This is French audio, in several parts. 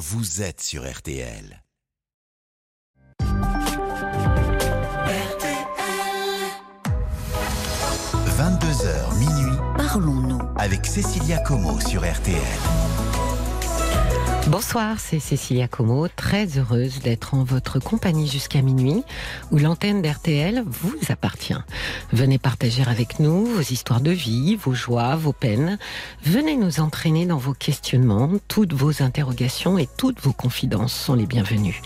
vous êtes sur RTL. 22h minuit. Parlons-nous. Avec Cécilia Como sur RTL. Bonsoir, c'est Cécilia Como, très heureuse d'être en votre compagnie jusqu'à minuit, où l'antenne d'RTL vous appartient. Venez partager avec nous vos histoires de vie, vos joies, vos peines. Venez nous entraîner dans vos questionnements, toutes vos interrogations et toutes vos confidences sont les bienvenues.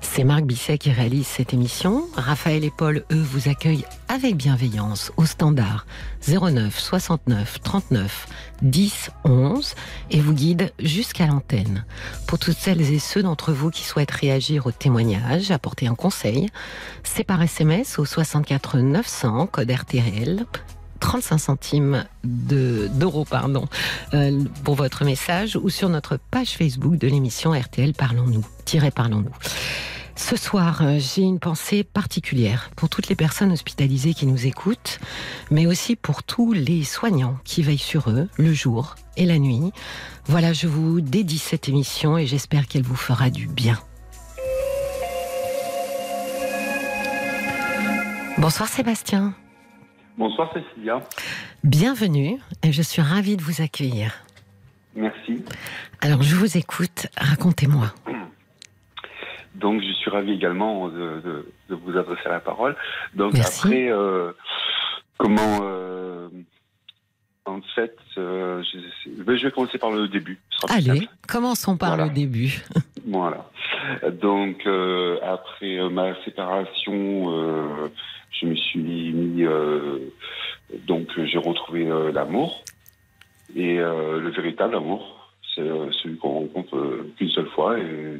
C'est Marc Bisset qui réalise cette émission. Raphaël et Paul, eux, vous accueillent avec bienveillance au standard 09 69 39 10 11 et vous guident jusqu'à l'antenne. Pour toutes celles et ceux d'entre vous qui souhaitent réagir au témoignage, apporter un conseil, c'est par SMS au 64 900 code RTL 35 centimes d'euros pardon, euh, pour votre message ou sur notre page Facebook de l'émission RTL Parlons-nous. Parlons-nous. Ce soir, euh, j'ai une pensée particulière pour toutes les personnes hospitalisées qui nous écoutent, mais aussi pour tous les soignants qui veillent sur eux le jour et la nuit. Voilà, je vous dédie cette émission et j'espère qu'elle vous fera du bien. Bonsoir Sébastien. Bonsoir Cécilia. Bienvenue et je suis ravie de vous accueillir. Merci. Alors je vous écoute, racontez-moi. Donc, je suis ravi également de, vous adresser la parole. Donc, après, euh, comment. Euh, en fait, euh, je, vais commencer par le début. Allez, commençons par le début. voilà. Donc, après ma séparation, je me suis mis. donc, j'ai retrouvé l'amour. Et le véritable amour, c'est celui qu'on rencontre qu'une seule fois. Et,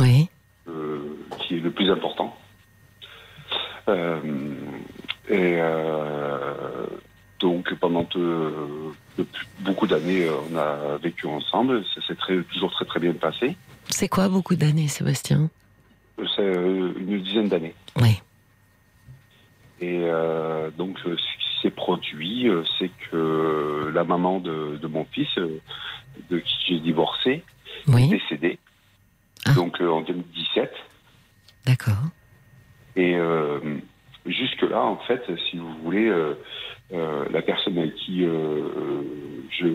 oui. Euh, qui est le plus important. Euh, et euh, donc pendant beaucoup d'années, on a vécu ensemble. Ça s'est toujours très très bien passé. C'est quoi beaucoup d'années, Sébastien? C'est une dizaine d'années. Oui. Et donc, ce qui s'est produit, c'est que la maman de, mon fils, de qui j'ai divorcé, est décédée. Ah. donc euh, en 2017. D'accord. Et euh, jusque-là, en fait, si vous voulez, euh, la personne avec qui je,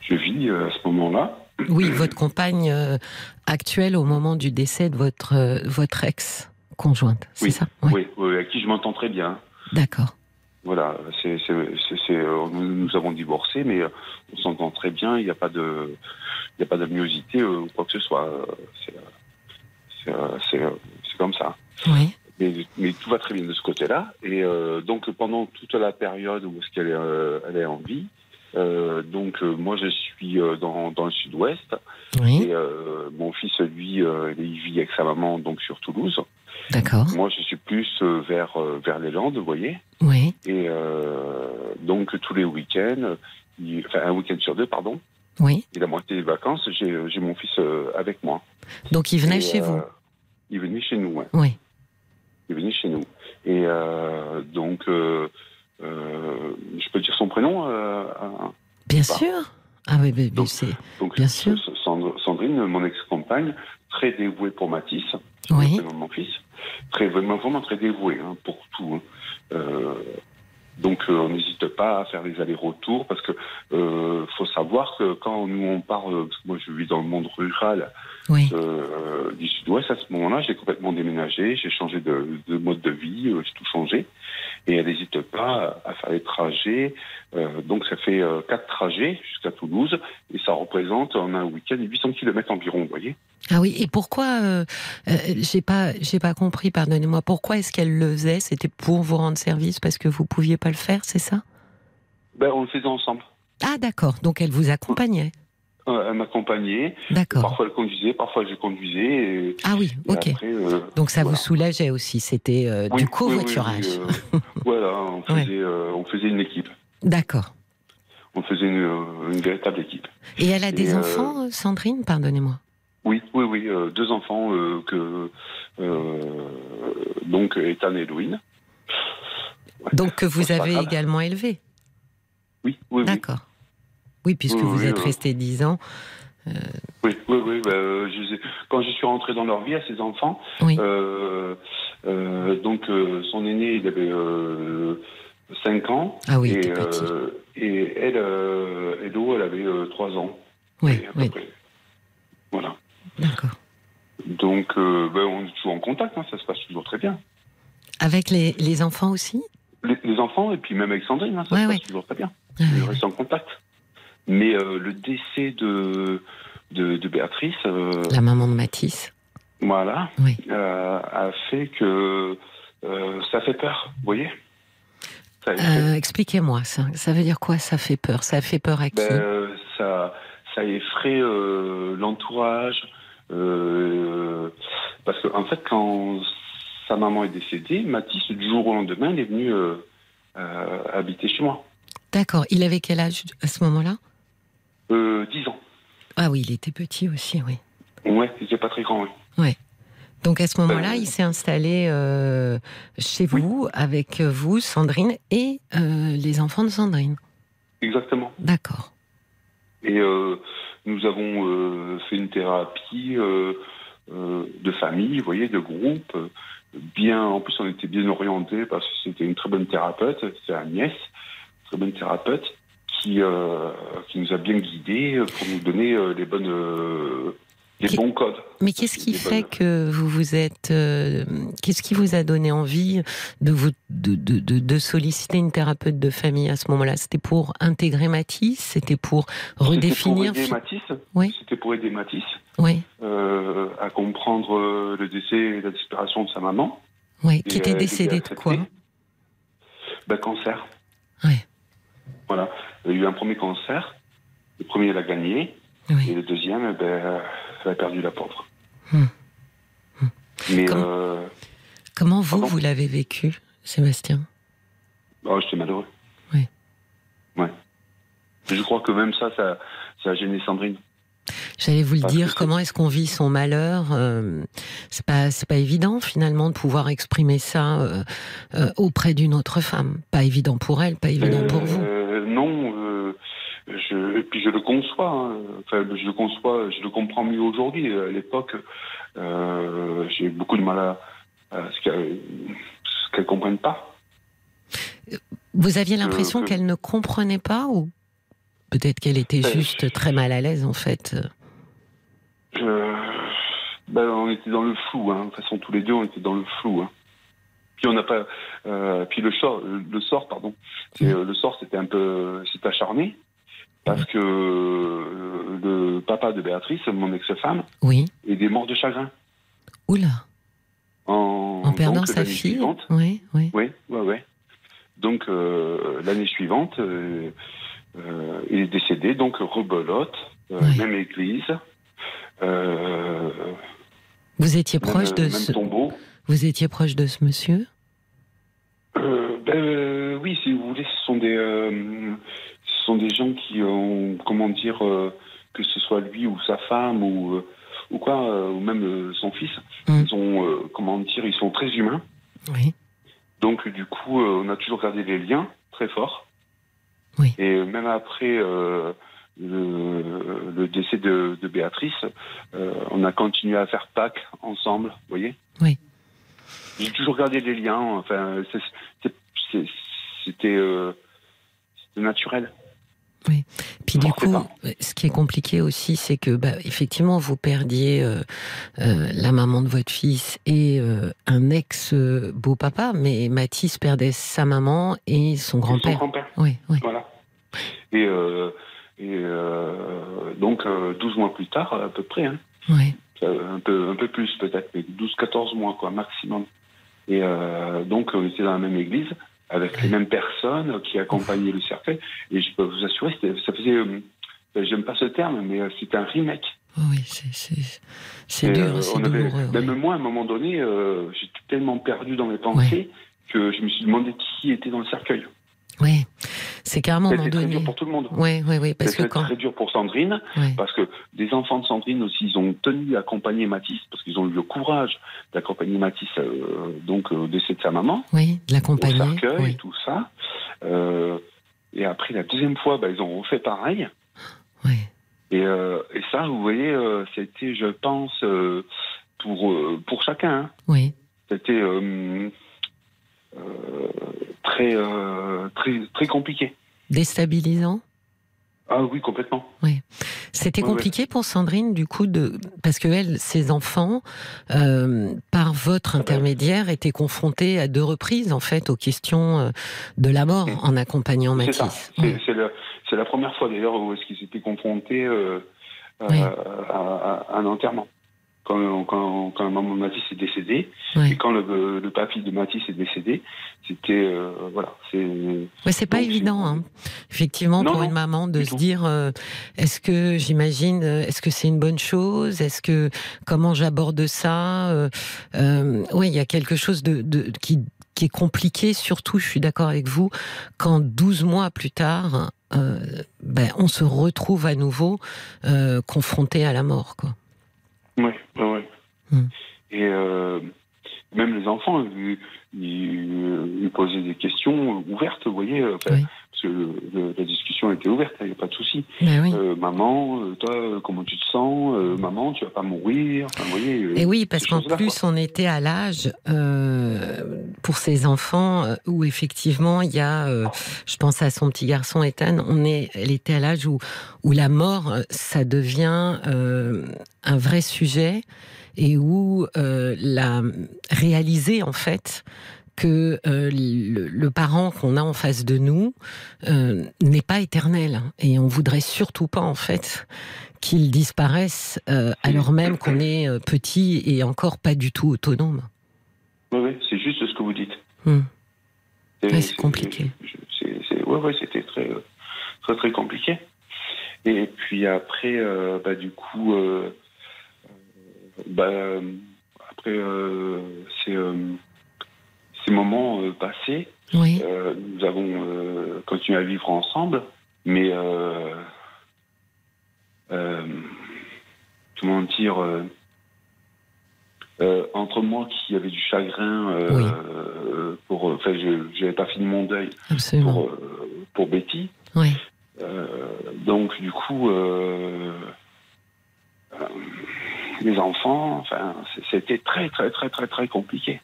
je vis à ce moment-là. Oui, votre compagne actuelle au moment du décès de votre, votre ex-conjointe, c'est ça? Oui. oui, avec qui je m'entends très bien. D'accord. Voilà, c'est, nous, avons divorcé, mais on s'entend très bien. Il n'y a pas de, il n'y a pas d'amiosité ou quoi que ce soit. C'est comme ça. Oui. Mais, tout va très bien de ce côté-là. Et euh, donc pendant toute la période où est-ce qu'elle est, euh, elle est en vie, euh, donc moi je suis dans, dans le sud-ouest oui. et mon fils lui il vit avec sa maman donc sur Toulouse. D'accord. Moi je suis plus vers vers les Landes, vous voyez. Oui. Et donc tous les week-ends, enfin un week-end sur deux pardon, oui. Et la moitié des vacances, j'ai euh, mon fils euh, avec moi. Donc il venait chez vous euh, Il venait chez nous, oui. Oui. Il venait chez nous. Et donc, je peux dire son prénom Bien sûr. Ah oui, mais, c'est bien sûr. Sandrine, mon ex-compagne, très dévouée pour Matisse, oui. mon fils, très vraiment très dévouée hein, pour tout. Hein. Donc euh, on n'hésite pas à faire les allers-retours parce que euh, faut savoir que quand nous on parle, parce que moi je vis dans le monde rural euh, du Sud-Ouest, à ce moment-là j'ai complètement déménagé, j'ai changé de, de, mode de vie, j'ai tout changé et elle n'hésite pas à faire les trajets. donc ça fait quatre trajets jusqu'à Toulouse et ça représente en un week-end 800 km environ, vous voyez. Ah oui, et pourquoi euh, j'ai pas j'ai pas compris, pardonnez-moi, pourquoi est-ce qu'elle le faisait? C'était pour vous rendre service parce que vous pouviez pas le faire, c'est ça? Ben on le faisait ensemble. Ah d'accord, donc elle vous accompagnait. Elle m'accompagnait. D'accord. Parfois elle conduisait, parfois je conduisais. ah oui, ok. donc ça vous soulageait aussi, c'était du covoiturage. voilà, on faisait, on faisait une équipe. D'accord. On faisait une, véritable équipe. Et elle a des enfants, Sandrine? Pardonnez-moi. Oui, oui, oui, euh, deux enfants euh, que euh, donc Ethan et Louine. Donc que vous avez également élevés. Oui, oui, D'accord. Oui, puisque vous êtes resté dix ans Oui, oui, oui. bah, euh, je quand je suis rentré dans leur vie à ces enfants, Oui. euh, euh, donc euh, son aîné, il avait euh, 5 ans. Ah oui, et, euh, et elle, euh, Edo, elle avait 3 ans. Oui, oui, près. Voilà. d'accord. Donc, euh, ben, on est toujours en contact, hein, ça se passe toujours très bien. Avec les, les enfants aussi? Les, les enfants, et puis même avec Sandrine, hein, ça Ouais, se ouais. passe toujours très bien. Ah On oui, reste en contact. Mais euh, le décès de, de, de Béatrice, euh, La maman de Matisse. voilà, Oui. euh, a fait que ça fait peur, vous voyez? Expliquez-moi ça. Ça veut dire quoi Ça fait peur? Ça fait peur à qui? Ben, ça, ça effraie l'entourage. parce qu'en en fait, quand sa maman est décédée, Mathis, du jour au lendemain, il est venu euh, habiter chez moi. D'accord. Il avait quel âge à ce moment-là? Euh, 10 ans. Ah oui, il était petit aussi, oui. Ouais, il n'était pas très grand, oui. Donc à ce moment-là, Euh, il s'est installé euh, chez Oui. vous, avec vous, Sandrine, et euh, les enfants de Sandrine. Exactement. D'accord. Et euh, nous avons euh, fait une thérapie euh, euh, de famille, vous voyez, de groupe. euh, Bien, en plus, on était bien orientés parce que c'était une très bonne thérapeute, c'est Agnès, très bonne thérapeute, qui, euh, qui nous a bien guidés pour nous donner euh, les bonnes, euh, les bons codes. Mais qu'est-ce qui fait bonnes- que vous vous êtes... euh, qu'est-ce qui vous a donné envie de, vous, de, de, de, de solliciter une thérapeute de famille à ce moment-là? C'était pour intégrer Matisse? C'était pour redéfinir... C'était pour aider Matisse. Oui. C'était pour aider Matisse Oui, euh, à comprendre euh, le décès et la disparition de sa maman. oui. Qui était euh, décédée de quoi? Accepter. Ben, cancer. Ouais. Voilà. Il y a eu un premier cancer. Le premier, elle a gagné. Et le deuxième, eh ben, elle a perdu la pauvre. Hmm. Hmm. Mais Comment- euh, Comment vous, Pardon vous l'avez vécu, Sébastien? Oh, j'étais malheureux. Oui. Ouais. Je crois que même ça, ça, ça a gêné Sandrine. J'allais vous le Parce dire, comment est-ce qu'on vit son malheur euh, C'est pas, pas évident finalement de pouvoir exprimer ça euh, euh, auprès d'une autre femme. Pas évident pour elle, pas évident pour vous. Euh, non, euh, je, et puis je le conçois. hein. Enfin, je le conçois, je le comprends mieux aujourd'hui. À l'époque, euh, j'ai beaucoup de mal à, à ce qu'elle ce qu'elle comprenne pas. Vous aviez l'impression euh, qu'elle ne comprenait pas ou peut-être qu'elle était Euh, juste très mal à l'aise en fait. Je- ben, on était dans le flou. Hein. De toute façon, tous les deux, on était dans le flou. Hein. Puis on n'a pas. euh, puis le sort, le sort, pardon. C'est, euh, le sort, c'était un peu, c'était acharné parce que euh, le papa de Béatrice, mon ex-femme, Oui. est mort de chagrin. Oula. En, En perdant donc, sa fille. Suivante, Oui, oui. oui, ouais, ouais. Donc euh, l'année suivante, euh, euh, il est décédé. Donc rebelote, euh, Ouais. même église. Vous étiez proche même, de même ce, tombeau. Vous étiez proche de ce monsieur? Euh, ben, euh, oui, si vous voulez, ce sont des, euh, ce sont des gens qui ont, comment dire, euh, que ce soit lui ou sa femme ou, ou quoi, ou même son fils, Mm. ils ont, comment dire, ils sont très humains. Oui. Donc du coup, on a toujours gardé les liens très forts. Oui. Et même après le, le décès de, de Béatrice, euh, on a continué à faire Pâques ensemble, vous voyez? Oui. J'ai toujours gardé les liens. Enfin, c'était euh, c'était naturel. Puis du coup, euh, ce qui est compliqué aussi, c'est que bah, effectivement, vous perdiez euh, euh, la maman de votre fils et euh, un ex beau papa, mais Mathis perdait sa maman et son Son grand-père. grand-père. Oui, oui, Voilà. Et, et donc, euh, 12 mois plus tard, à peu près, hein, oui. Un peu, un peu plus peut-être, mais 12-14 mois quoi, maximum. Et euh, donc on était dans la même église avec les mêmes personnes qui accompagnaient le cercueil. Et je peux vous assurer, ça faisait, euh, j'aime pas ce terme, mais euh, c'était un remake. Oh oui, c'est dur, euh, c'est avait- douloureux. Même oui. moi, à un moment donné, euh, j'étais tellement perdu dans mes pensées que je me suis demandé qui était dans le cercueil. Oui, c'est moment C'était très dur pour tout le monde. Oui, oui, oui, parce que quand. très dur pour Sandrine, ouais. parce que des enfants de Sandrine aussi, ils ont tenu à accompagner Mathis, parce qu'ils ont eu le courage d'accompagner Mathis euh, donc au décès de sa maman, Oui, de au l'accompagner. cercueil et tout ça. Euh, et après, la deuxième fois, bah, ils ont refait pareil. oui. Et, euh, et ça, vous voyez, euh, c'était, je pense, euh, pour, euh, pour chacun, hein. Oui. c'était euh, euh, très, euh, très, très compliqué. Déstabilisant? Ah oui, complètement. C'était Ouais, compliqué pour Sandrine, du coup, de parce que elle, ses enfants, euh, par votre intermédiaire, étaient confrontés à deux reprises, en fait, aux questions euh, de la mort en accompagnant. Mathis. C'est la, première fois d'ailleurs où est-ce qu'ils étaient confrontés euh, à, Oui. à- à un enterrement. Quand, quand, quand maman Mathis est décédée, et quand le, le papy de Mathis est décédé, c'était euh, voilà, c'est Ouais, c'est pas évident, hein. effectivement, Non, pour non, une maman de se tout. dire euh, est-ce que j'imagine, euh, est-ce que c'est une bonne chose, est-ce que comment j'aborde ça? Euh, Oui, il y a quelque chose de, de qui qui est compliqué, surtout, je suis d'accord avec vous, quand 12 mois plus tard, ben, on se retrouve à nouveau confronté à la mort. Quoi. Ouais, ouais, ouais. Hmm. Et euh, même les enfants, ils, ils, ils posaient des questions ouvertes, vous voyez, euh, enfin, Oui. parce que le- la discussion était ouverte, il n'y a pas de souci. Oui. Euh, maman, euh, toi, comment tu te sens? Maman, tu vas pas mourir? Enfin, vous voyez, Et oui, parce qu'en plus, on était à l'âge euh, pour ces enfants où effectivement il y a, euh, je pense à son petit garçon Ethan, on est, elle était à l'âge où où la mort, ça devient un vrai sujet et où euh, la réaliser en fait que euh, le, le parent qu'on a en face de nous euh, n'est pas éternel et on voudrait surtout pas en fait qu'il disparaisse euh, alors même qu'on est petit et encore pas du tout autonome. Ouais, ouais, c'est juste ce que vous dites. Ouais, c'est compliqué. c'est- ouais, c'était très, très, très compliqué. Et puis après, bah, du coup, bah, après euh, ces, euh, ces moments euh, passés, Oui, nous avons continué à vivre ensemble, mais comment dire, entre moi qui avait du chagrin Oui. pour, enfin, je n'avais pas fini mon deuil absolument. pour pour Betty, Oui. euh, donc du coup. Euh, euh, les enfants, enfin, c'était très, très, très, très, très compliqué.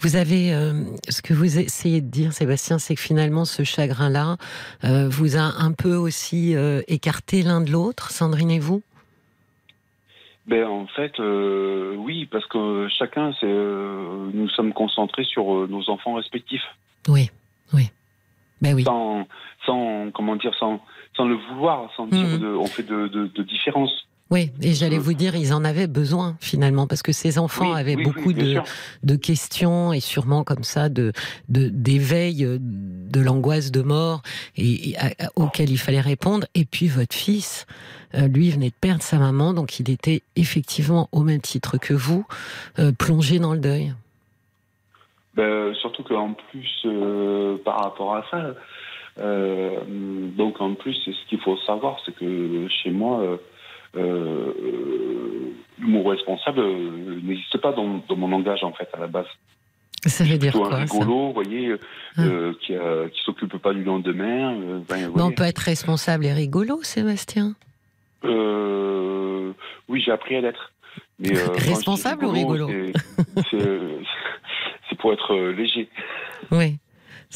Vous avez, euh, ce que vous essayez de dire, Sébastien, c'est que finalement, ce chagrin-là euh, vous a un peu aussi euh, écarté l'un de l'autre, Sandrine et vous? Ben en fait, oui, parce que chacun, c'est, nous sommes concentrés sur nos enfants respectifs, Oui, oui. Ben oui. sans, sans, comment dire, sans, sans le vouloir, sans dire de, on fait de, de, de différence. Oui, et j'allais Euh, vous dire, ils en avaient besoin finalement, parce que ces enfants Oui, avaient oui, beaucoup oui, de, questions et sûrement comme ça de d'éveil euh, de l'angoisse de mort et, et à- auquel il fallait répondre. Et puis votre fils, euh, lui venait de perdre sa maman, donc il était effectivement au même titre que vous euh, plongé dans le deuil. Ben, surtout qu'en plus, euh, par rapport à ça, euh, donc en plus, ce qu'il faut savoir, c'est que chez moi, euh, euh, l'humour responsable euh, n'existe pas dans, dans mon langage en fait à la base. Ça veut dire un quoi ça rigolo, vous voyez, euh, Ah. qui, qui s'occupe pas du lendemain. ben, Mais on peut être responsable et rigolo, Sébastien. Oui, j'ai appris à l'être. Mais, Responsable ou rigolo c'est- pour être léger. Oui.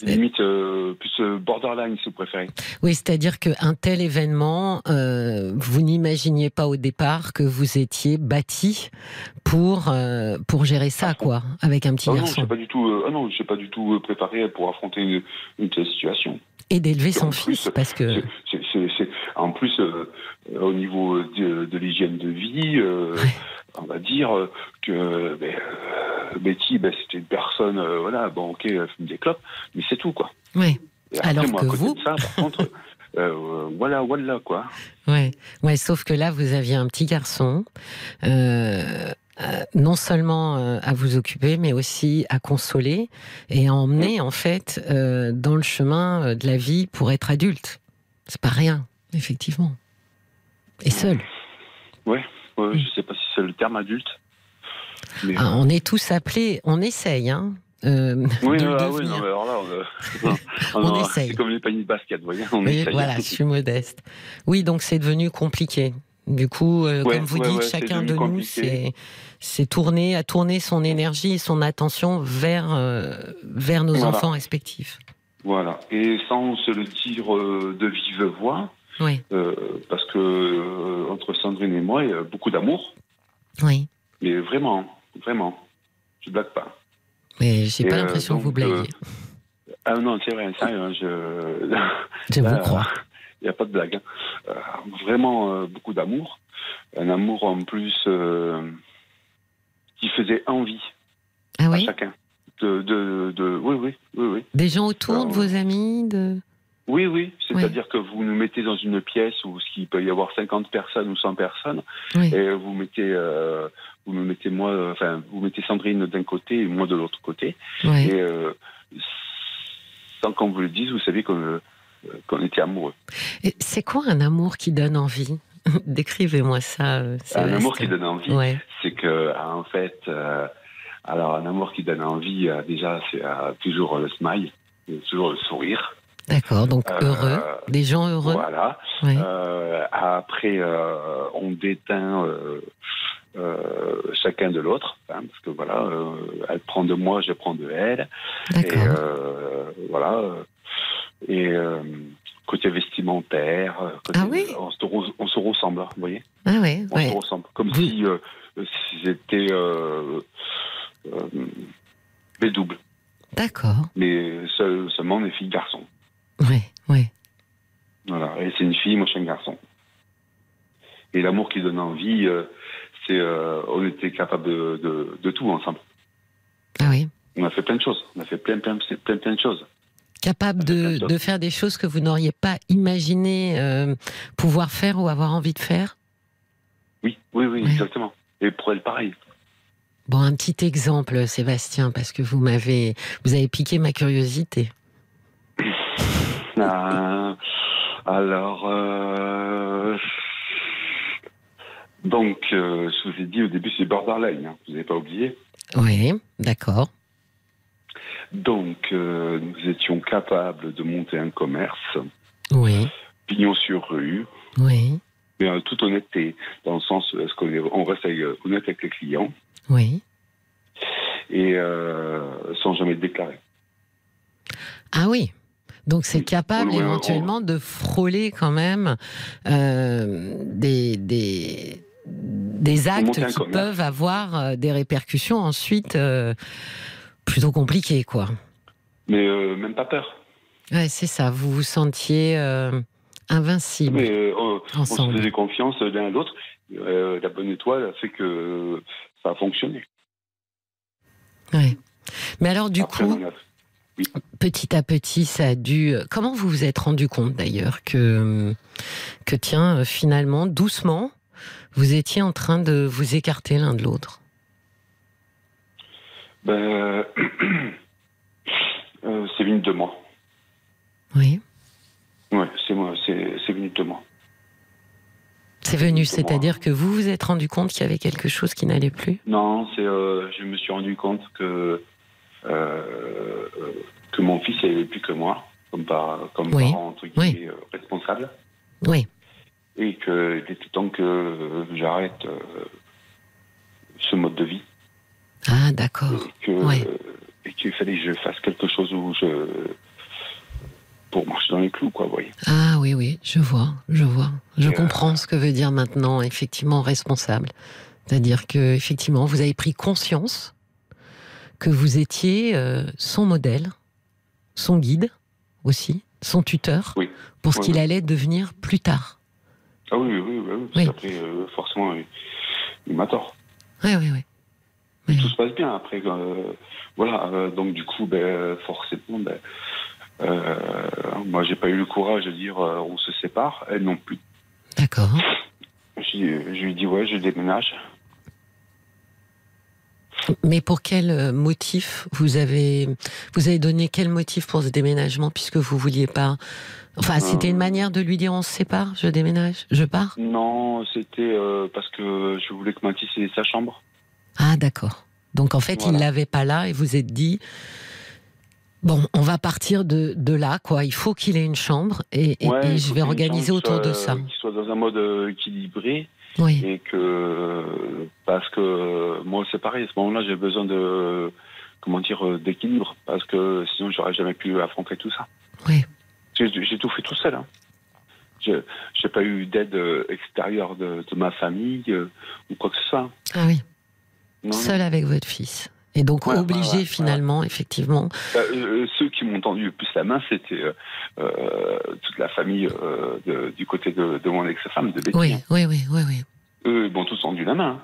Limite, euh, plus euh, borderline, si vous préférez. Oui, c'est-à-dire qu'un tel événement, euh, vous n'imaginiez pas au départ que vous étiez bâti pour euh, pour gérer ça, quoi, avec un petit Ah non, garçon j'ai pas du tout. euh, ah non, j'ai pas du tout euh, préparé pour affronter une, une telle situation. et d'élever son fils, parce que c'est- en plus, euh, euh, au niveau de, de l'hygiène de vie, euh, on va dire que ben, Betty, ben, c'était une personne, euh, voilà, bon, ok, elle fume des clopes, mais c'est tout, quoi. oui, après, Alors moi, que à côté vous- de ça, par contre, voilà, voilà, quoi. ouais, ouais. Sauf que là, vous aviez un petit garçon. euh, non seulement euh, à vous occuper, mais aussi à consoler et à emmener en fait euh, dans le chemin de la vie pour être adulte. C'est pas rien, effectivement. Et seul. Ouais, je sais pas si c'est le terme adulte. Mais, Ah, on est tous appelés, on essaye, hein. euh, oui, de ah, oui, non, mais alors là, on, On non, essaye. C'est comme les paniers de basket, vous voyez, on essaye. voilà, je suis modeste. Oui, donc c'est devenu compliqué. Du coup, euh, Ouais, comme vous ouais, dites, ouais, chacun de nous, c'est tourner, à tourner son énergie et son attention vers euh, vers nos Voilà. enfants respectifs. Voilà. Et sans se le dire euh, de vive voix, Oui, euh, parce que euh, entre Sandrine et moi, il y a beaucoup d'amour. oui. Mais vraiment, vraiment. Je blague pas. Mais j'ai pas euh, l'impression que vous blaguiez. Ah non, c'est vrai, sérieux, hein, je... Je vous crois. Il n'y a pas de blague. hein. Vraiment beaucoup d'amour. Un amour en plus qui faisait envie Ah à chacun. De, de, de... Oui, oui, oui, oui. Des gens autour Alors, de vos amis de... Oui, oui. C'est-à-dire que vous nous mettez dans une pièce où il peut y avoir 50 personnes ou 100 personnes Oui. et vous mettez, euh, vous me mettez moi, euh, enfin, vous mettez Sandrine d'un côté et moi de l'autre côté. Et euh, sans qu'on vous le dise, vous savez qu'on euh, était amoureux. C'est quoi un amour qui donne envie? Décrivez-moi ça. Un amour qui donne envie, Ouais. c'est que en fait, alors un amour qui donne envie, déjà, c'est toujours le smile, toujours le sourire. D'accord, donc Euh, heureux. Des gens heureux. Voilà. Euh, après, euh, on déteint euh, chacun de l'autre, hein, parce que voilà, euh, elle prend de moi, je prends de elle, et D'accord. euh, voilà. Et côté vestimentaire, côté- Ah oui on, se, re- on se ressemble, vous voyez, Ah ouais, on ouais. se ressemble, comme si, si c'était euh, des doubles, D'accord. mais seul- seulement des filles garçons. Ouais, ouais. Voilà, et c'est une fille, moi je suis un garçon. Et l'amour qui donne envie, euh, c'est euh, on était capable de, de, de tout ensemble. Ah oui. On a fait plein de choses. On a fait plein, plein, plein, plein de choses. Capable de, de faire des choses que vous n'auriez pas imaginé euh, pouvoir faire ou avoir envie de faire? Oui, oui, oui, Ouais. exactement. Et pour elle, pareil. Bon, un petit exemple, Sébastien, parce que vous m'avez, vous avez piqué ma curiosité. Ah, alors, euh, donc, euh, je vous ai dit au début, c'est borderline, hein, vous n'avez pas oublié. Oui, d'accord. Donc, euh, nous étions capables de monter un commerce, Oui, pignon sur rue, oui, mais en toute honnêteté, dans le sens, est-ce qu'on est- on reste avec- euh, honnête avec les clients oui. et euh, sans jamais le déclarer. Ah oui. Donc c'est capable On- on- éventuellement de frôler quand même euh, des, des, des actes qui peuvent avoir euh, des répercussions ensuite euh, plutôt compliquées, quoi. Mais euh, même pas peur. Ouais, c'est ça. Vous vous sentiez invincible Mais on, on se faisait confiance l'un à l'autre. La bonne étoile a fait que ça a fonctionné. Ouais. Mais alors du Après, coup, petit à petit, ça a dû. Comment vous vous êtes rendu compte d'ailleurs que que tiens, euh, finalement, doucement, vous étiez en train de vous écarter l'un de l'autre? ben, euh, c'est venu de moi. Oui. Ouais, c'est moi, c'est venu de moi. C'est venu, c'est-à-dire que vous vous êtes rendu compte qu'il y avait quelque chose qui n'allait plus? Non, c'est, euh, je me suis rendu compte que euh, euh, que mon fils avait plus que moi, comme, par, comme Oui, parent entre guillemets euh, responsable, Oui. et qu'il était temps que euh, j'arrête euh, ce mode de vie, Ah, d'accord. et que Ouais. euh, qu'il fallait que je fasse quelque chose où je pour marcher dans les clous, quoi, vous voyez. Ah oui, oui, je vois, je vois. Je Et, euh, comprends ce que veut dire maintenant, effectivement, responsable. C'est-à-dire que, effectivement, vous avez pris conscience que vous étiez euh, son modèle, son guide aussi, son tuteur, Oui. pour ce Oui, qu'il oui. allait devenir plus tard. Ah oui, oui, oui, oui, parce Oui. qu'après, euh, forcément, il, il m'a tort. Oui, oui, oui. Tout se passe bien après. euh, voilà, euh, donc du coup, ben, forcément, ben, euh, moi, j'ai pas eu le courage de dire euh, on se sépare, elle non plus. D'accord. Je lui ai dit ouais, je déménage. Mais pour quel euh, motif vous avez vous avez donné quel motif pour ce déménagement puisque vous vouliez pas Enfin, c'était une Euh. manière de lui dire on se sépare, je déménage, je pars? Non, c'était euh, parce que je voulais que Mathis ait sa chambre. Ah d'accord. Donc en fait, il Voilà. l'avait pas là et vous êtes dit Bon, on va partir de, de là, quoi. Il faut qu'il ait une chambre et, et- Ouais, et il je vais qu'il organiser autour de ça. Qui soit dans un mode euh, équilibré Oui, et que parce que moi c'est pareil. À ce moment-là, j'ai besoin de comment dire d'équilibre parce que sinon j'aurais jamais pu affronter tout ça. oui. J'ai tout fait tout seul. Hein. Je j'ai pas eu d'aide euh, extérieure de, de ma famille euh, ou quoi que ce soit. Ah oui, Non, seul avec votre fils. Et donc Ouais, obligé ouais, finalement, effectivement. Bah, euh, ceux qui m'ont tendu le plus la main, c'était euh, euh, toute la famille de- du côté de, de mon ex-femme, de Betty. Oui, oui, oui, oui, oui. Eux m'ont tous tendu la main. hein.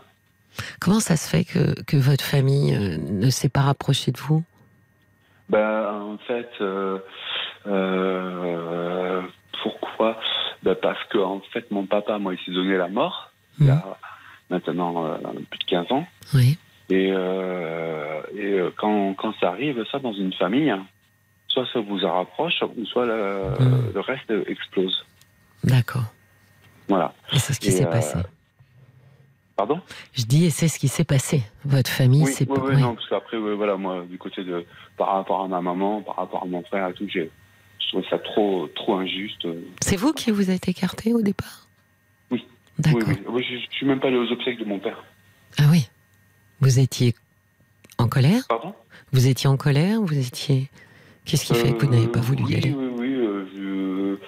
Comment ça se fait que, que votre famille ne s'est pas rapprochée de vous? Bah, en fait, euh, euh, pourquoi? Bah, Parce que en fait, mon papa, moi, il s'est donné la mort il y a maintenant euh, plus de 15 ans. Oui, Et, euh, et euh, quand, quand ça arrive, ça, dans une famille, soit ça vous en rapproche, ou soit le, Mhm. le reste explose. d'accord. Voilà. Et c'est ce qui s'est euh, passé. Pardon? Je dis, et c'est ce qui s'est passé. Votre famille, Oui, c'est oui, oui, oui. non, parce qu'après, voilà, moi, du côté de, par rapport à ma maman, par rapport à mon frère et tout, j'ai, je trouve ça trop, trop injuste. C'est vous qui vous êtes écarté au départ? Oui. D'accord. Oui, oui. Oui, je, je suis même pas allé aux obsèques de mon père. Ah oui. Vous étiez en colère Pardon? Vous étiez en colère Vous étiez. Qu'est-ce qui fait que vous n'avez pas voulu oui, y aller? Oui, oui, euh, je...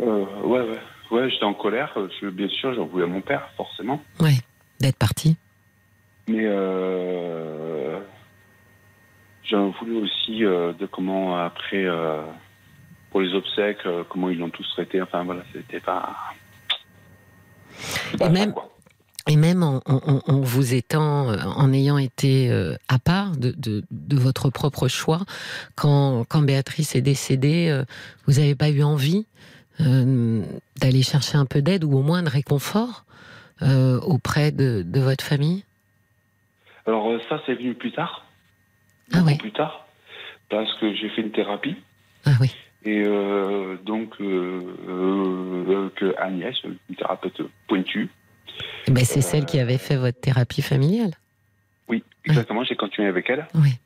Euh, ouais, ouais. Ouais, j'étais en colère. Je, bien sûr, j'en voulais à mon père, forcément. Oui. D'être parti Mais euh, j'en voulais aussi euh, de comment, après, euh, pour les obsèques, euh, comment ils l'ont tous traité. Enfin, voilà, c'était pas... Et ça, même-. Et même en, en- en vous étant, euh, en ayant été euh, à part de, de- de votre propre choix, quand, quand Béatrice est décédée, euh, vous n'avez pas eu envie euh, d'aller chercher un peu d'aide ou au moins de réconfort euh, auprès de, de votre famille? Alors ça, c'est venu plus tard. Ah ouais. plus tard. Parce que j'ai fait une thérapie. Ah oui, Et euh, donc, que Agnès, une thérapeute pointue, Eh ben, c'est celle qui avait fait votre thérapie familiale. oui, exactement, j'ai continué avec elle. Oui.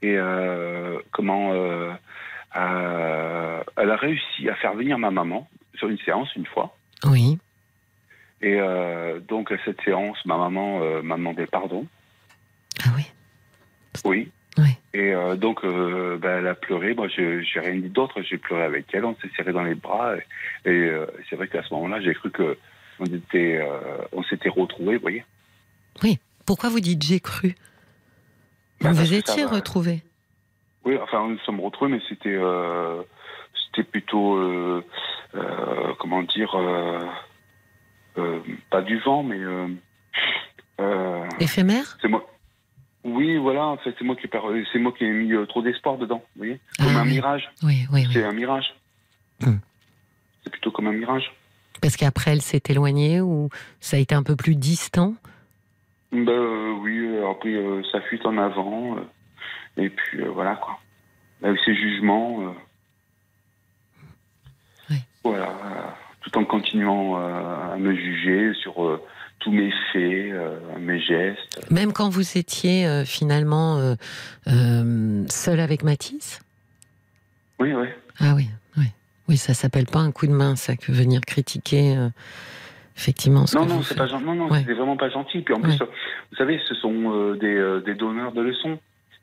Et euh, comment euh, euh, elle a réussi à faire venir ma maman sur une séance une fois. Oui. Et euh, donc, à cette séance, ma maman euh, m'a demandé pardon. Ah oui. Oui. Oui. Et donc, ben, elle a pleuré. Moi, j'ai rien dit d'autre. J'ai pleuré avec elle. On s'est serré dans les bras. Et, et, c'est vrai qu'à ce moment-là, j'ai cru que on était, euh, on s'était retrouvés. Vous voyez. Pourquoi vous dites j'ai cru? Bah, Vous étiez retrouvés Oui. Enfin, nous nous sommes retrouvés, mais c'était, euh, c'était plutôt, euh, comment dire, pas du vent, mais Éphémère? c'est moi. Oui, voilà. En fait, c'est moi qui c'est moi qui ai mis trop d'espoir dedans. Vous voyez. Comme Ah un oui. mirage. Oui, oui, oui. C'est un mirage. Hmm. C'est plutôt comme un mirage. Parce qu'après, elle s'est éloignée ou ça a été un peu plus distant? Ben euh, oui, euh, après euh, ça fuite en avant. euh, et puis voilà quoi. Avec ses jugements. Oui. Voilà. tout en continuant à me juger sur tous mes faits, euh, mes gestes. Même quand vous étiez euh, finalement euh, seul avec Matisse Oui, oui. Ah oui, oui. Oui, ça s'appelle pas un coup de main, ça, que venir critiquer euh, effectivement ce Non, que non, c'est pas gen- non, non, Ouais. c'était vraiment pas gentil. Puis en Ouais. plus, euh, vous savez, ce sont euh, des, des donneurs de leçons.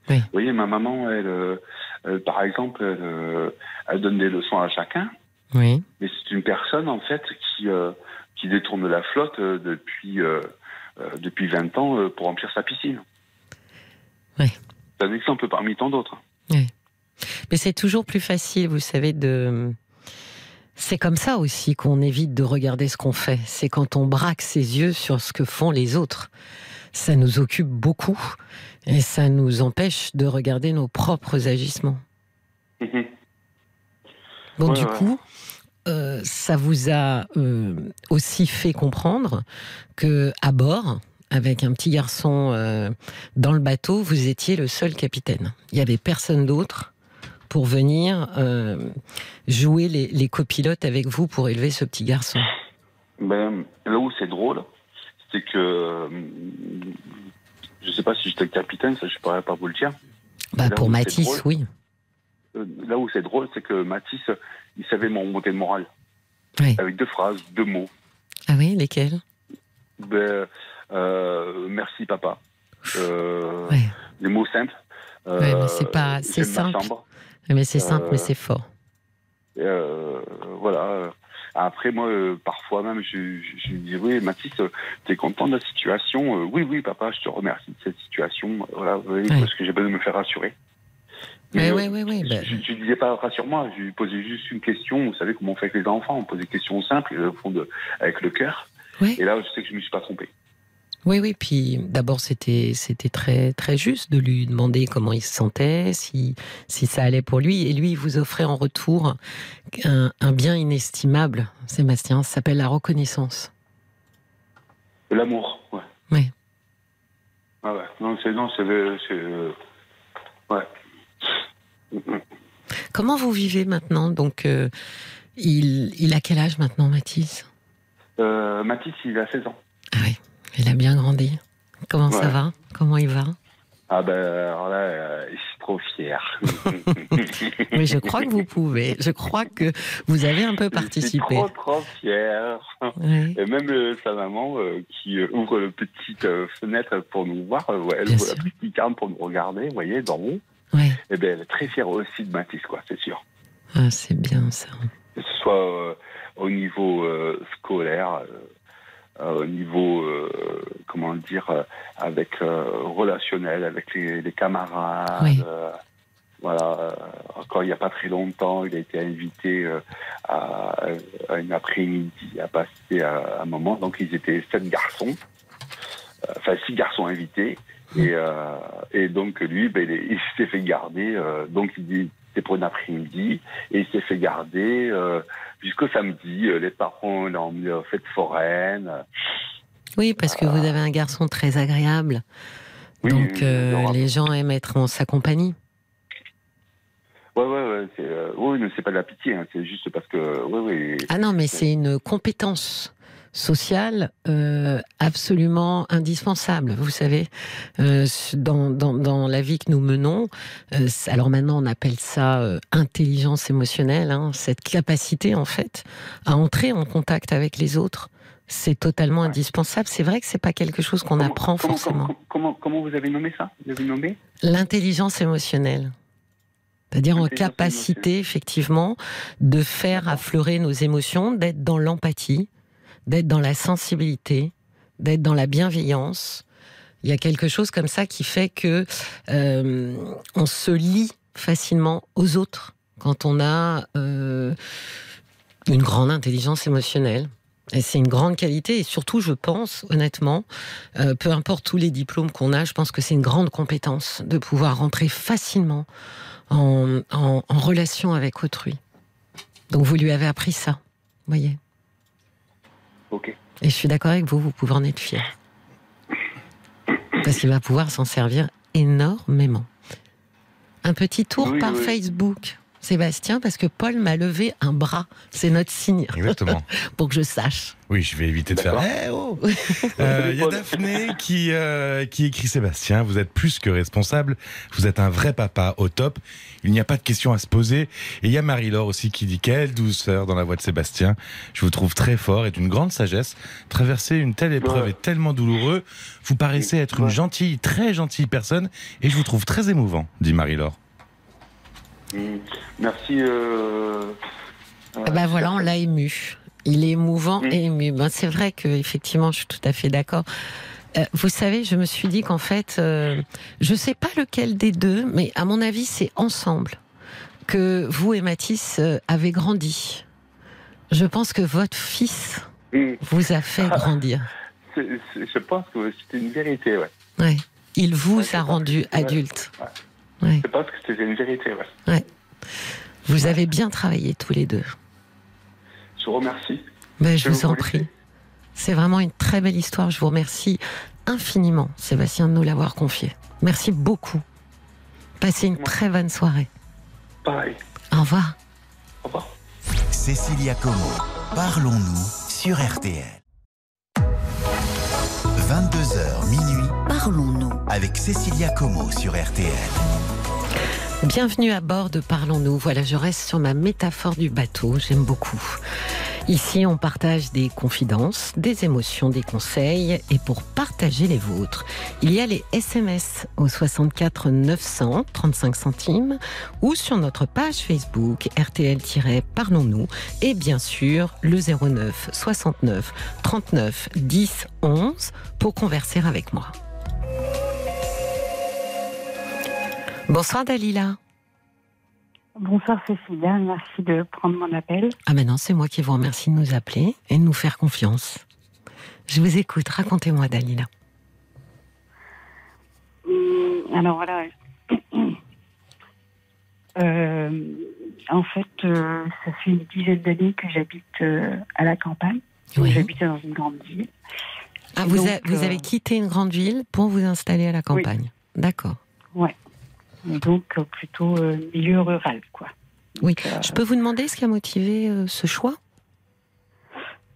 Oui. Vous voyez, ma maman, elle, elle, par exemple, elle, elle donne des leçons à chacun. Oui, Mais c'est une personne, en fait, qui, qui détourne la flotte depuis, depuis 20 ans pour remplir sa piscine. Oui. C'est un exemple parmi tant d'autres. mais c'est toujours plus facile, vous savez, de... C'est comme ça aussi qu'on évite de regarder ce qu'on fait. C'est quand on braque ses yeux sur ce que font les autres. Ça nous occupe beaucoup et ça nous empêche de regarder nos propres agissements. Donc Ouais, du ouais. coup, euh, ça vous a euh, aussi fait comprendre que à bord, avec un petit garçon euh, dans le bateau, vous étiez le seul capitaine. Il y avait personne d'autre pour venir euh, jouer les, les copilotes avec vous pour élever ce petit garçon. Ben, là où c'est drôle, c'est que euh, Je sais pas si j'étais capitaine, ça je pourrais pas vous le dire. Bah, pour Matisse, drôle. oui. Euh, Là où c'est drôle, c'est que Mathis, il savait mon monter le moral. Oui. Avec deux phrases, deux mots. Ah oui, lesquels Ben, euh, merci papa. Euh, Ouais. Des mots simples. Euh, Ouais, c'est pas- c'est ma simple. chambre. Mais c'est simple, Euh, mais c'est fort. Euh, voilà. Après, moi, euh, parfois même, je, je, je lui dis oui, Mathis, euh, t'es content de la situation Euh, Oui, oui, papa, je te remercie de cette situation. Voilà, oui, Ouais. parce que j'ai besoin de me faire rassurer. Mais, oui, euh, oui, oui. bah, Je, je disais pas rassure-moi, je lui posais juste une question. Vous savez comment on fait avec les enfants On pose des questions simples, euh, au fond de, avec le cœur. Ouais. Et là, je sais que je me suis pas trompé. Oui, oui. Puis d'abord, c'était c'était très très juste de lui demander comment il se sentait, si si ça allait pour lui, et lui il vous offrait en retour un, un bien inestimable, Sébastien. Ça s'appelle la reconnaissance. L'amour, ouais. Oui. Ah ouais. Non, c'est non, c'est euh, ouais. Comment vous vivez maintenant? Donc, euh, il il a quel âge maintenant, Mathis? Euh, Mathis, il a 16 ans. Ah oui, il a bien grandi. Comment ça va? Comment il va? Ah ben alors là, euh, je suis trop fier. Oui, je crois que vous pouvez. Je crois que vous avez un peu Je suis participé. trop trop fier. Oui. Et même euh, sa maman euh, qui euh, ouvre la petite fenêtre pour nous voir, elle Bien ouvre la petite lucarne pour nous regarder, vous voyez, d'en haut. Ouais. Et ben elle est très fière aussi de Mathis, quoi, c'est sûr. Ah, c'est bien ça. Que ce soit au niveau scolaire, au niveau, euh, comment dire, euh, avec euh, relationnel, avec les, les camarades. Oui. euh, voilà, euh, encore il n'y a pas très longtemps, il a été invité euh, à, à une après-midi à passer à un moment. Donc ils étaient sept garçons, euh, enfin six garçons invités. Et, euh, et donc lui, ben, il, est- il s'est fait garder. euh, donc il dit c'était pour une après-midi et il s'est fait garder euh, jusqu'au samedi. Euh, Les parents l'ont emmené aux fêtes foraines. Oui, parce que vous avez un garçon très agréable. Oui, Donc, euh, les gens aiment être en sa compagnie. Ouais, ouais, ouais. Euh, oui, mais c'est pas de la pitié. hein, c'est juste parce que. Ah non, mais c'est une compétence sociale euh, absolument indispensable. Vous savez, euh, dans, dans, dans la vie que nous menons, euh, alors maintenant on appelle ça euh, intelligence émotionnelle, hein, cette capacité en fait à entrer en contact avec les autres. C'est totalement indispensable. C'est vrai que c'est pas quelque chose qu'on apprend comment, forcément. Comment, comment, comment vous avez nommé ça? Vous avez nommé? L'intelligence émotionnelle. C'est-à-dire en capacité, effectivement, de faire affleurer nos émotions, d'être dans l'empathie, d'être dans la sensibilité, d'être dans la bienveillance. Il y a quelque chose comme ça qui fait que euh, on se lie facilement aux autres quand on a euh, une grande intelligence émotionnelle. Et c'est une grande qualité. Et surtout, je pense, honnêtement, euh, peu importe tous les diplômes qu'on a, je pense que c'est une grande compétence de pouvoir rentrer facilement en, en- relation avec autrui. Donc vous lui avez appris ça, voyez. Ok. Et je suis d'accord avec vous, vous pouvez en être fier. Parce qu'il va pouvoir s'en servir énormément. Un petit tour Oui, par oui. Facebook. Sébastien, parce que Paul m'a levé un bras. C'est notre signe Exactement. pour que je sache. Oui, je vais éviter de faire. Eh oh Euh, Il y a Daphné qui, euh, qui écrit Sébastien, vous êtes plus que responsable, vous êtes un vrai papa au top, il n'y a pas de question à se poser. Et il y a Marie-Laure aussi qui dit quelle douceur dans la voix de Sébastien, je vous trouve très fort et d'une grande sagesse. Traverser une telle épreuve Ouais. est tellement douloureux, vous paraissez être une gentille, très gentille personne et je vous trouve très émouvant, dit Marie-Laure. Mm. Merci. Euh... Ah bah voilà, on l'a ému. Il est émouvant Mm. et ému. Ben, c'est vrai que effectivement, je suis tout à fait d'accord. Euh, vous savez, je me suis dit qu'en fait, euh, je sais pas lequel des deux, mais à mon avis, c'est ensemble que vous et Mathis avez grandi. Je pense que votre fils Mm. vous a fait Ah. grandir. C'est- c'est- Je pense que c'était une vérité, ouais. Ouais. Il vous Ouais, a rendu adulte. Ouais. Ouais. Je pense que c'était une vérité, ouais. Vous avez bien travaillé tous les deux. Je vous remercie. Ben, je Je vous vous en prie. C'est vraiment une très belle histoire. Je vous remercie infiniment, Sébastien, de nous l'avoir confié. Merci beaucoup. Passez une très bonne soirée. Pareil. Au revoir. Au revoir. Cécilia Como, parlons-nous sur RTL. 22h minuit, Parlons-nous avec Cécilia Como sur RTL. Bienvenue à bord de Parlons-nous. Voilà, je reste sur ma métaphore du bateau. J'aime beaucoup. Ici, on partage des confidences, des émotions, des conseils. Et pour partager les vôtres, il y a les SMS au 64 900 35 centimes ou sur notre page Facebook RTL-Parlons-nous. Et bien sûr, le 09 69 39 10 11 pour converser avec moi. Bonsoir Dalila. Bonsoir Cécilia, merci de prendre mon appel. Ah maintenant c'est moi qui vous remercie de nous appeler et de nous faire confiance. Je vous écoute, racontez-moi Dalila. Hum, alors voilà, euh, en fait, euh, ça fait une dizaine d'années que j'habite euh, à la campagne. Oui. J'habitais dans une grande ville. Ah, vous, donc, a- vous euh, avez quitté une grande ville pour vous installer à la campagne. D'accord. Ouais. Donc euh, plutôt euh, milieu rural, quoi. Oui. Donc, euh, Je peux vous demander ce qui a motivé euh, ce choix?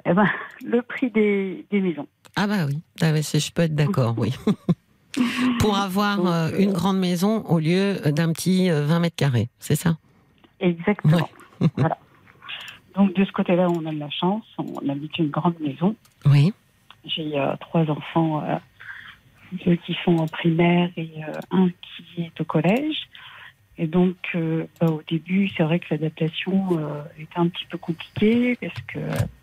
Eh ben, le prix des, des maisons. Ah bah oui, Ah bah, je peux être d'accord, oui. pour avoir Donc, euh, euh, une grande maison au lieu d'un petit euh, 20 mètres carrés, c'est ça? Exactement. voilà. Donc de ce côté-là, on a de la chance. On habite une grande maison. Oui. J'ai euh, trois enfants, euh, deux qui sont en primaire et euh, un qui est au collège. Et donc, euh, bah, au début, c'est vrai que l'adaptation euh, était un petit peu compliquée parce que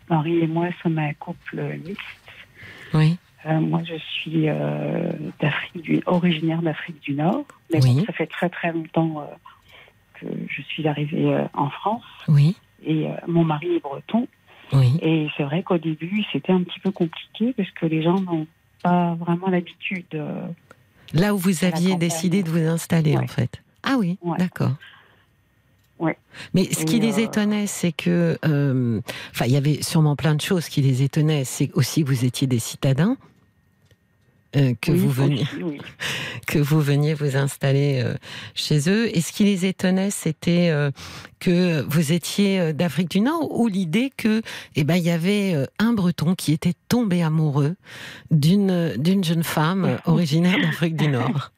Marie et moi sommes un couple mixte. Oui. Euh, moi, je suis d'Afrique du, originaire d'Afrique du Nord. Mais Oui. bon, ça fait très très longtemps que je suis arrivée en France. Oui. Et mon mari est breton. Oui. Et c'est vrai qu'au début, c'était un petit peu compliqué parce que les gens n'ont pas vraiment l'habitude. euh, Là où vous aviez décidé de vous installer, Ouais. en fait. Ah oui, Ouais. d'accord. Ouais. Mais ce Et, qui les euh, étonnait, c'est que, euh, enfin, il y avait sûrement plein de choses qui les étonnaient. C'est aussi que vous étiez des citadins, euh, que oui, vous veniez, aussi, oui. que vous veniez vous installer euh, chez eux. Et ce qui les étonnait, c'était euh, que vous étiez d'Afrique du Nord, ou l'idée que, eh ben, il y avait un Breton qui était tombé amoureux d'une d'une jeune femme originaire d'Afrique du Nord.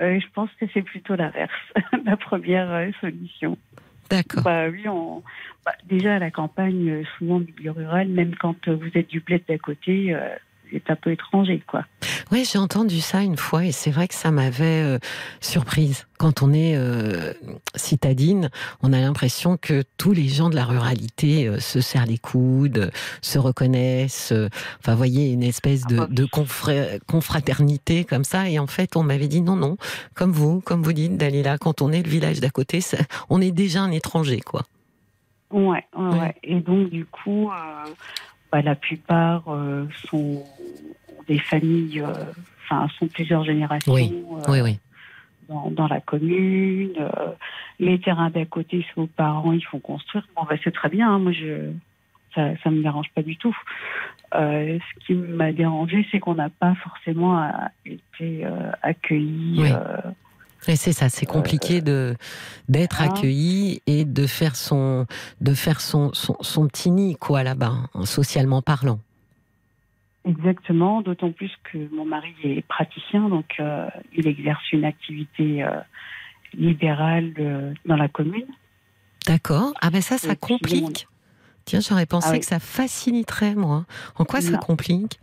Je pense que c'est plutôt l'inverse, la première solution. D'accord. Bah oui, on... bah, déjà à la campagne, souvent milieu rural, même quand vous êtes du bled d'à côté, c'est un peu étranger, quoi. Oui, j'ai entendu ça une fois et c'est vrai que ça m'avait euh, surprise. Quand on est euh, citadine, on a l'impression que tous les gens de la ruralité euh, se serrent les coudes, se reconnaissent. enfin, vous voyez, une espèce de, Ah bah. de confra- confraternité comme ça. Et en fait, on m'avait dit non, non, comme vous, comme vous dites, Dalila, quand on est le village d'à côté, ça- on est déjà un étranger, quoi. Ouais, ouais, Ouais. ouais. Et donc, du coup, euh, bah, la plupart euh, sont des familles, euh, enfin, sont plusieurs générations Oui, euh, Oui, oui. dans, dans la commune. les terrains d'à côté, c'est aux parents, ils font construire. Bon, bah, c'est très bien. hein, moi, je, ça, ça me dérange pas du tout. Euh, ce qui m'a dérangé, c'est qu'on n'a pas forcément été euh, accueillis. Oui. euh, Et c'est ça, c'est compliqué de d'être hein. accueilli et de faire son de faire son son, son petit nid quoi là-bas, hein, socialement parlant. Exactement, d'autant plus que mon mari est praticien, donc euh, il exerce une activité euh, libérale euh, dans la commune. D'accord. Ah ben ça, ça Et complique. Tiens, j'aurais pensé Ah oui. que ça faciliterait moi. En quoi ça complique?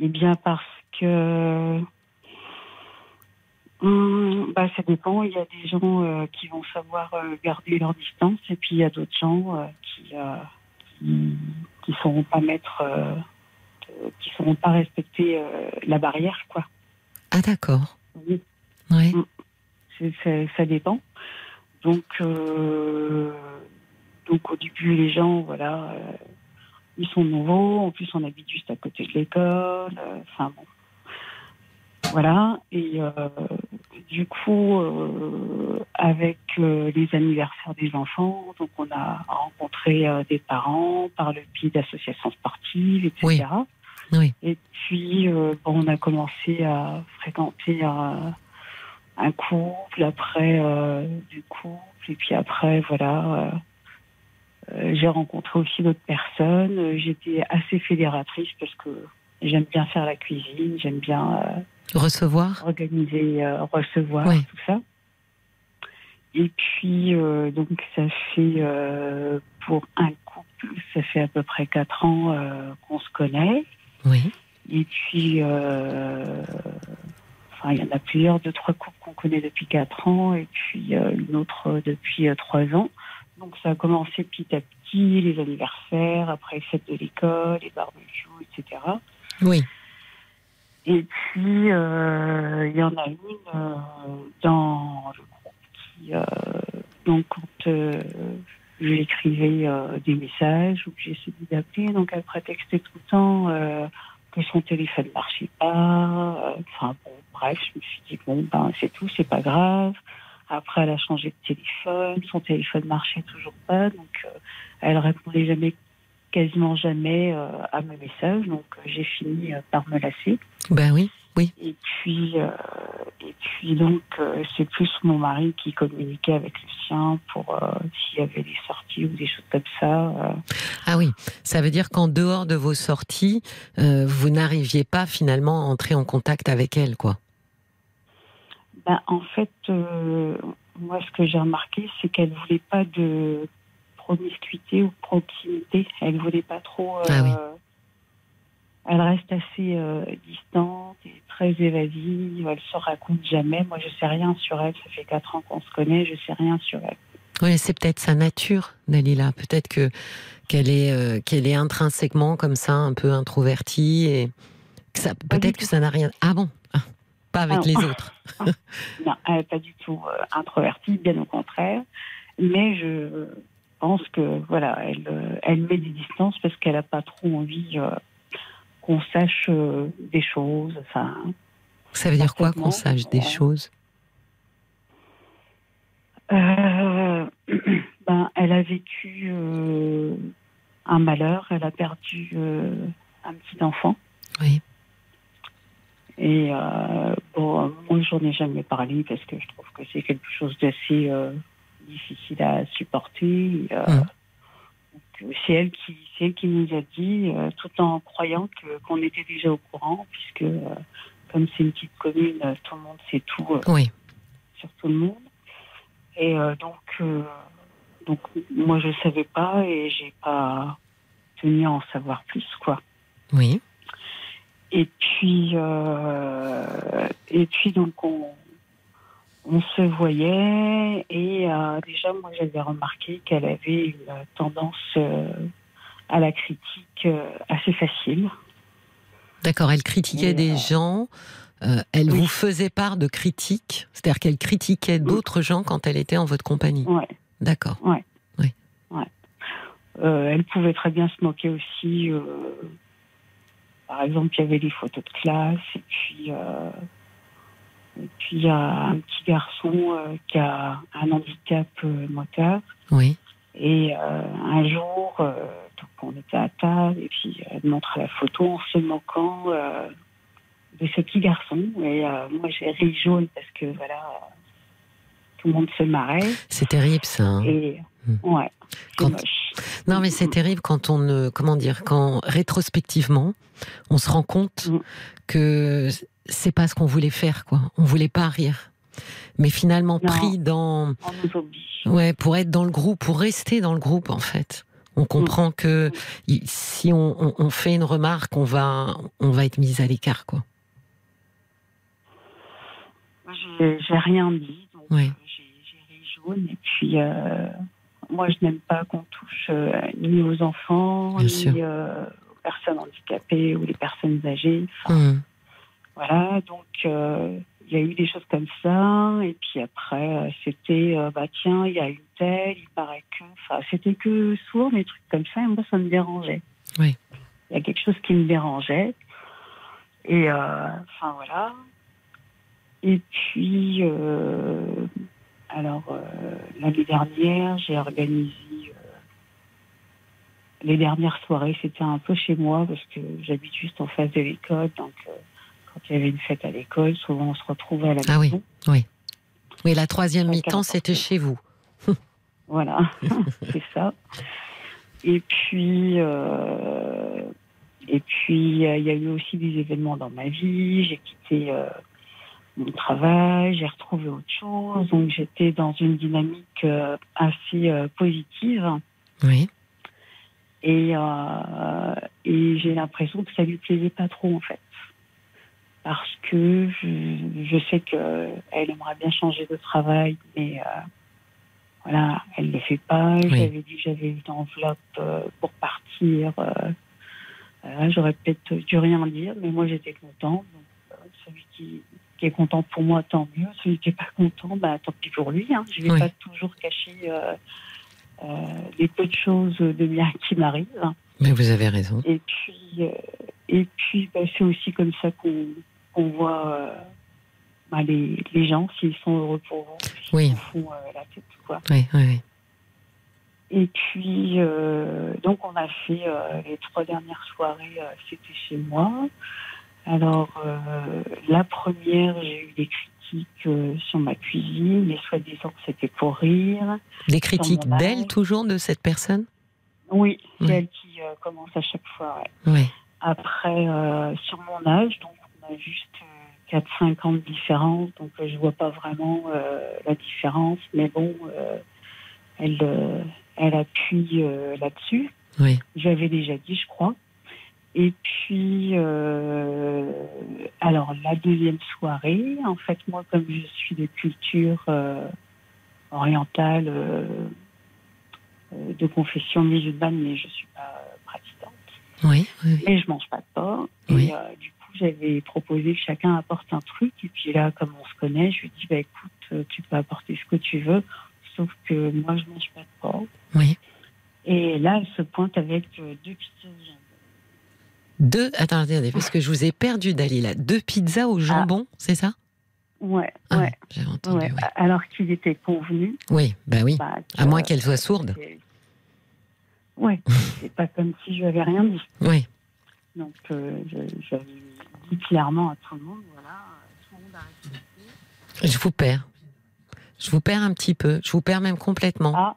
Eh bien parce que hum, bah, ça dépend. Il y a des gens euh, qui vont savoir euh, garder leur distance, et puis il y a d'autres gens euh, qui euh, qui qui sauront pas mettre, qui sauront pas respecter la barrière, quoi. Ah d'accord. Oui. C'est- c'est- ça dépend. Donc, euh, donc au début, les gens, voilà, ils sont nouveaux. En plus, on habite juste à côté de l'école. Enfin bon, voilà. Et euh, du coup, euh, avec euh, les anniversaires des enfants, donc on a rencontré des parents par le biais d'associations sportives, etc. Oui. Oui. Et puis, euh, bon, on a commencé à fréquenter un, un couple, après euh, du couple, et puis après, voilà, j'ai rencontré aussi d'autres personnes. J'étais assez fédératrice parce que j'aime bien faire la cuisine, j'aime bien recevoir, organiser, recevoir, Ouais. tout ça. Et puis, euh, donc, ça fait euh, pour un couple, ça fait à peu près quatre ans euh, qu'on se connaît. oui, Et puis, euh, enfin, il y en a plusieurs, deux, trois couples qu'on connaît depuis quatre ans, et puis euh, une autre euh, depuis euh, trois ans. Donc, ça a commencé petit à petit, les anniversaires, après les fêtes de l'école, les barbecues, etc. oui, Et puis, euh, il y en a une euh, dans le groupe qui, euh, donc, quand euh, je lui écrivais euh, des messages ou que j'essayais d'appeler, donc elle prétextait tout le temps que son téléphone ne marchait pas. Enfin, bon, bref, je me suis dit, bon, ben, c'est tout, c'est pas grave. Après, elle a changé de téléphone, son téléphone marchait toujours pas, donc elle répondait jamais, quasiment jamais euh, à mes messages, donc euh, j'ai fini euh, par me lasser. ben oui, Et puis, et puis donc, c'est plus mon mari qui communiquait avec le sien pour s'il y avait des sorties ou des choses comme ça. Ah oui, ça veut dire qu'en dehors de vos sorties, vous n'arriviez pas finalement à entrer en contact avec elle, quoi. Ben, en fait, euh, moi, ce que j'ai remarqué, c'est qu'elle voulait pas de promiscuité ou proximité. Elle voulait pas trop. euh, Ah oui. Elle reste assez euh, distante et très évasive. Elle se raconte jamais. Moi, je sais rien sur elle. Ça fait quatre ans qu'on se connaît. Je sais rien sur elle. Oui, c'est peut-être sa nature, Dalila. Peut-être que qu'elle est euh, qu'elle est intrinsèquement comme ça, un peu introvertie et que ça peut-être que ça n'a rien. Ah bon? Ah, Pas avec Ah. les autres. Non, elle n'est pas du tout euh, introvertie, bien au contraire. Mais je pense que voilà, elle, euh, elle met des distances parce qu'elle n'a pas trop envie euh, qu'on sache euh, des choses. Enfin, Ça veut dire quoi qu'on sache des choses? Euh, ben, elle a vécu euh, un malheur. Elle a perdu euh, un petit enfant. Oui. Et bon, moi, j'en ai jamais parlé parce que je trouve que c'est quelque chose d'assez difficile à supporter. Euh, donc, c'est elle qui, c'est elle qui nous a dit, euh, tout en croyant que qu'on était déjà au courant, puisque euh, comme c'est une petite commune, tout le monde sait tout Oui. sur tout le monde. Et donc, donc, moi, je savais pas et j'ai pas tenu à en savoir plus, quoi. Oui. Et puis, et puis donc on, on se voyait et euh, déjà moi j'avais remarqué qu'elle avait une tendance euh, à la critique euh, assez facile. D'accord. Elle critiquait Et, des gens. elle oui. vous faisait part de critiques, c'est-à-dire qu'elle critiquait d'autres gens quand elle était en votre compagnie. Ouais. D'accord. Euh, elle pouvait très bien se moquer aussi. par exemple, il y avait des photos de classe et puis et puis il y a un petit garçon euh, qui a un handicap euh, moteur. Oui. Et euh, un jour, donc on était à table et puis elle montre la photo en se moquant de ce petit garçon. Et moi j'ai ri jaune parce que voilà, tout le monde se marrait. C'est terrible ça. hein. Et Mm. ouais, c'est Quand- moche. Non, mais c'est terrible quand on ne, comment dire, quand rétrospectivement, on se rend compte Mm. que c'est pas ce qu'on voulait faire, quoi. On voulait pas rire. Mais finalement, Non. pris dans, ouais, pour être dans le groupe, pour rester dans le groupe, en fait. On comprend que si on, on- on fait une remarque, on va, on va être mis à l'écart, quoi. Moi, J'ai rien dit, donc Ouais. euh, j'ai ri jaune. Et puis, euh, moi, je n'aime pas qu'on touche euh, ni aux enfants, Bien ni euh, aux personnes handicapées ou les personnes âgées. Enfin, Hum. Voilà, donc euh, il y a eu des choses comme ça. Et puis après, euh, c'était, euh, bah tiens, il y a une telle, il paraît que. Enfin, c'était que sourd, des trucs comme ça. Et moi, ça me dérangeait. Oui. Il y a quelque chose qui me dérangeait. Et enfin, voilà. Et puis, euh, alors, euh, l'année dernière, j'ai organisé. euh, les dernières soirées, c'était un peu chez moi parce que j'habite juste en face de l'école. Donc, quand il y avait une fête à l'école, souvent on se retrouvait à la Ah oui. maison. Oui, la troisième mi-temps, c'était chez vous. Voilà, c'est ça. Et puis, euh, Et puis, euh, il y a eu aussi des événements dans ma vie. J'ai quitté euh, mon travail, j'ai retrouvé autre chose. Donc, j'étais dans une dynamique assez positive. Oui. Et, et j'ai l'impression que ça lui plaisait pas trop, en fait. Parce que je, je sais qu'elle aimerait bien changer de travail, mais euh, voilà, elle le fait pas. J'avais dit que j'avais une enveloppe euh, pour partir. euh, J'aurais peut-être dû rien dire, mais moi j'étais. Donc, euh, celui qui, qui est content pour moi, tant mieux. Celui qui n'est pas content, bah, tant pis pour lui. Hein. Je ne vais Oui. pas toujours cacher les peu de choses de bien qui m'arrivent. Mais vous avez raison. Et puis, et puis bah, c'est aussi comme ça qu'on qu'on voit euh, bah, les, les gens, s'ils sont heureux pour vous, Oui. font euh, la tête. Quoi. Oui, oui, oui. Et puis, euh, donc, on a fait euh, les trois dernières soirées, euh, c'était chez moi. Alors, la première, j'ai eu des critiques sur ma cuisine, mais soi-disant que c'était pour rire. Des critiques d'elle, toujours, de cette personne? Oui, c'est elle qui commence à chaque fois. ouais. Oui. Après, sur mon âge, donc on a juste euh, 4-5 ans de différence, donc euh, je vois pas vraiment euh, la différence, mais bon, euh, elle, euh, elle appuie euh, là-dessus. Oui. J'avais déjà dit, je crois. Et puis, euh, alors la deuxième soirée, en fait, moi, comme je suis de culture euh, orientale, euh, euh, de confession musulmane, mais je suis pas euh, pratiquante Oui, oui. mais je mange pas de porc. Oui. Et euh, du j'avais proposé que chacun apporte un truc. Et puis là, comme on se connaît, je lui dis bah écoute, euh, tu peux apporter ce que tu veux, sauf que moi, je mange pas de porc. oui. Et là, elle se pointe avec euh, deux pizzas au jambon. Deux, attendez, attendez, parce que je vous ai perdu, Dalila. Deux pizzas au jambon, c'est ça? Ouais, Ah, ouais, J'avais entendu, ouais. oui. Alors qu'il était convenu. Oui, bah oui. bah, À moins euh, qu'elle soit sourde. c'est- Ouais, c'est pas comme si je lui avais rien dit. Oui. Donc, euh, j'avais dit clairement à tout le monde, voilà, tout le monde arrête. de Je vous perds. Je vous perds un petit peu. Je vous perds même complètement. Ah,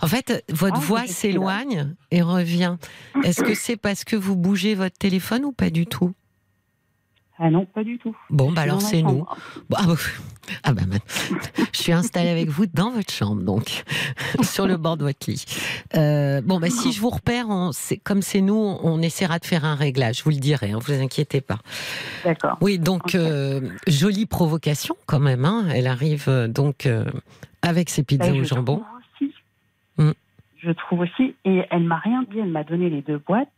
En fait, votre Ah, voix s'éloigne et revient. Est-ce que c'est parce que vous bougez votre téléphone ou pas du tout? Ah non, pas du tout. Bon, bah alors c'est nous. Bon, ah, bah, ah bah, je suis installée avec vous dans votre chambre, donc sur le bord de votre lit. Euh, bon, bah si je vous repère, on, comme c'est nous, on essaiera de faire un réglage. Je vous le dirai, hein, vous inquiétez pas. D'accord. Oui, donc euh, jolie provocation quand même. Hein. Elle arrive euh, donc avec ses pizzas Ben, au je jambon. trouve aussi. Mm. Je trouve aussi. Et elle m'a rien dit. Elle m'a donné les deux boîtes.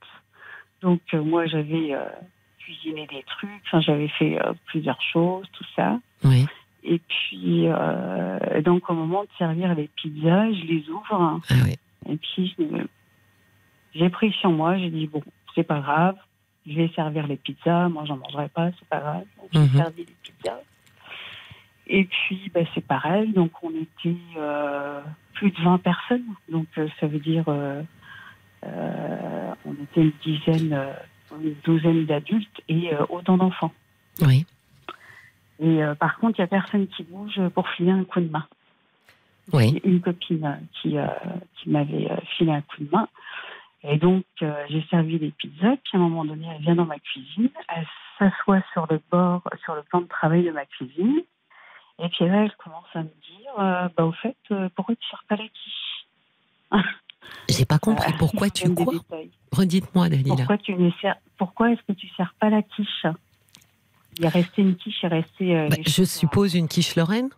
Donc moi j'avais cuisiné des trucs. Enfin j'avais fait euh, plusieurs choses, tout ça. Oui. Et puis euh, donc au moment de servir les pizzas, je les ouvre. Ah oui. Et puis j'ai pris sur moi. J'ai dit bon, c'est pas grave. Je vais servir les pizzas. Moi j'en mangerai pas. C'est pas grave. Donc j'ai Mhm. servi les pizzas. Et puis, bah, c'est pareil. Donc, on était euh, plus de 20 personnes. Donc, ça veut dire, on était une dizaine, une douzaine d'adultes et euh, autant d'enfants. Oui. Et euh, par contre, il n'y a personne qui bouge pour filer un coup de main. Oui. Une copine euh, qui, qui m'avait filé un coup de main. Et donc, euh, j'ai servi les pizzas. Puis, à un moment donné, elle vient dans ma cuisine. Elle s'assoit sur le bord, sur le plan de travail de ma cuisine. Et puis là, elle commence à me dire, euh, bah, au fait, euh, pourquoi tu sers pas la quiche? J'ai pas compris. Euh, Pourquoi tu quoi. Redites-moi, Dalila. Pourquoi tu ne sers Pourquoi est-ce que tu sers pas la quiche Il est resté une quiche, il est resté. euh, Bah, je suppose une quiche Lorraine.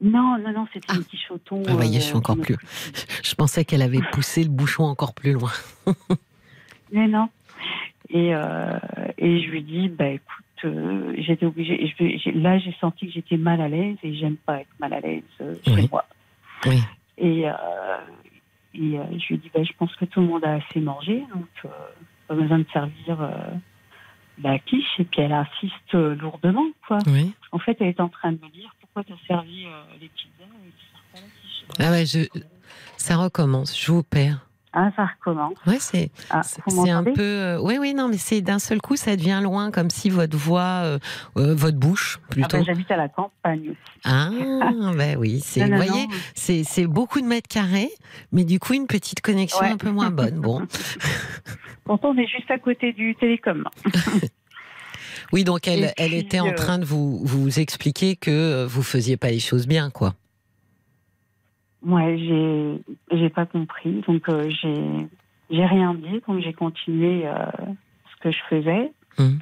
Non, non, non, c'était Ah. une quiche au thon. Ah, voyez, je suis euh, encore plus-. Je pensais qu'elle avait poussé le bouchon encore plus loin. Mais non. Et, euh, et je lui dis, bah écoute, euh, j'étais obligée. je- là, j'ai senti que j'étais mal à l'aise et j'aime pas être mal à l'aise chez Oui. moi. Oui. Et, euh, et euh, je lui dis, bah, je pense que tout le monde a assez mangé, donc euh, pas besoin de servir euh, la quiche. Et puis elle insiste lourdement, quoi. Oui. En fait, elle est en train de me dire, pourquoi tu as servi les pizzas et tu sers pas la quiche? Ah ouais, je... ça recommence. Je vous perds. Ah, ça recommence. Ouais, c'est Ah, un peu. Oui, oui, non, mais c'est d'un seul coup, ça devient loin, comme si votre voix, euh, euh, votre bouche Ah, plutôt. ben, J'habite à la campagne. Ah, ben oui, c'est. Vous voyez, c'est c'est beaucoup de mètres carrés, mais du coup une petite connexion Ouais. un peu moins bonne. Bon, Pourtant, on est juste à côté du télécom. oui, donc elle, elle était en euh, train de vous vous expliquer que euh, vous faisiez pas les choses bien, quoi. Moi, j'ai j'ai pas compris, donc euh, j'ai j'ai rien dit, donc j'ai continué euh, ce que je faisais. Mhm.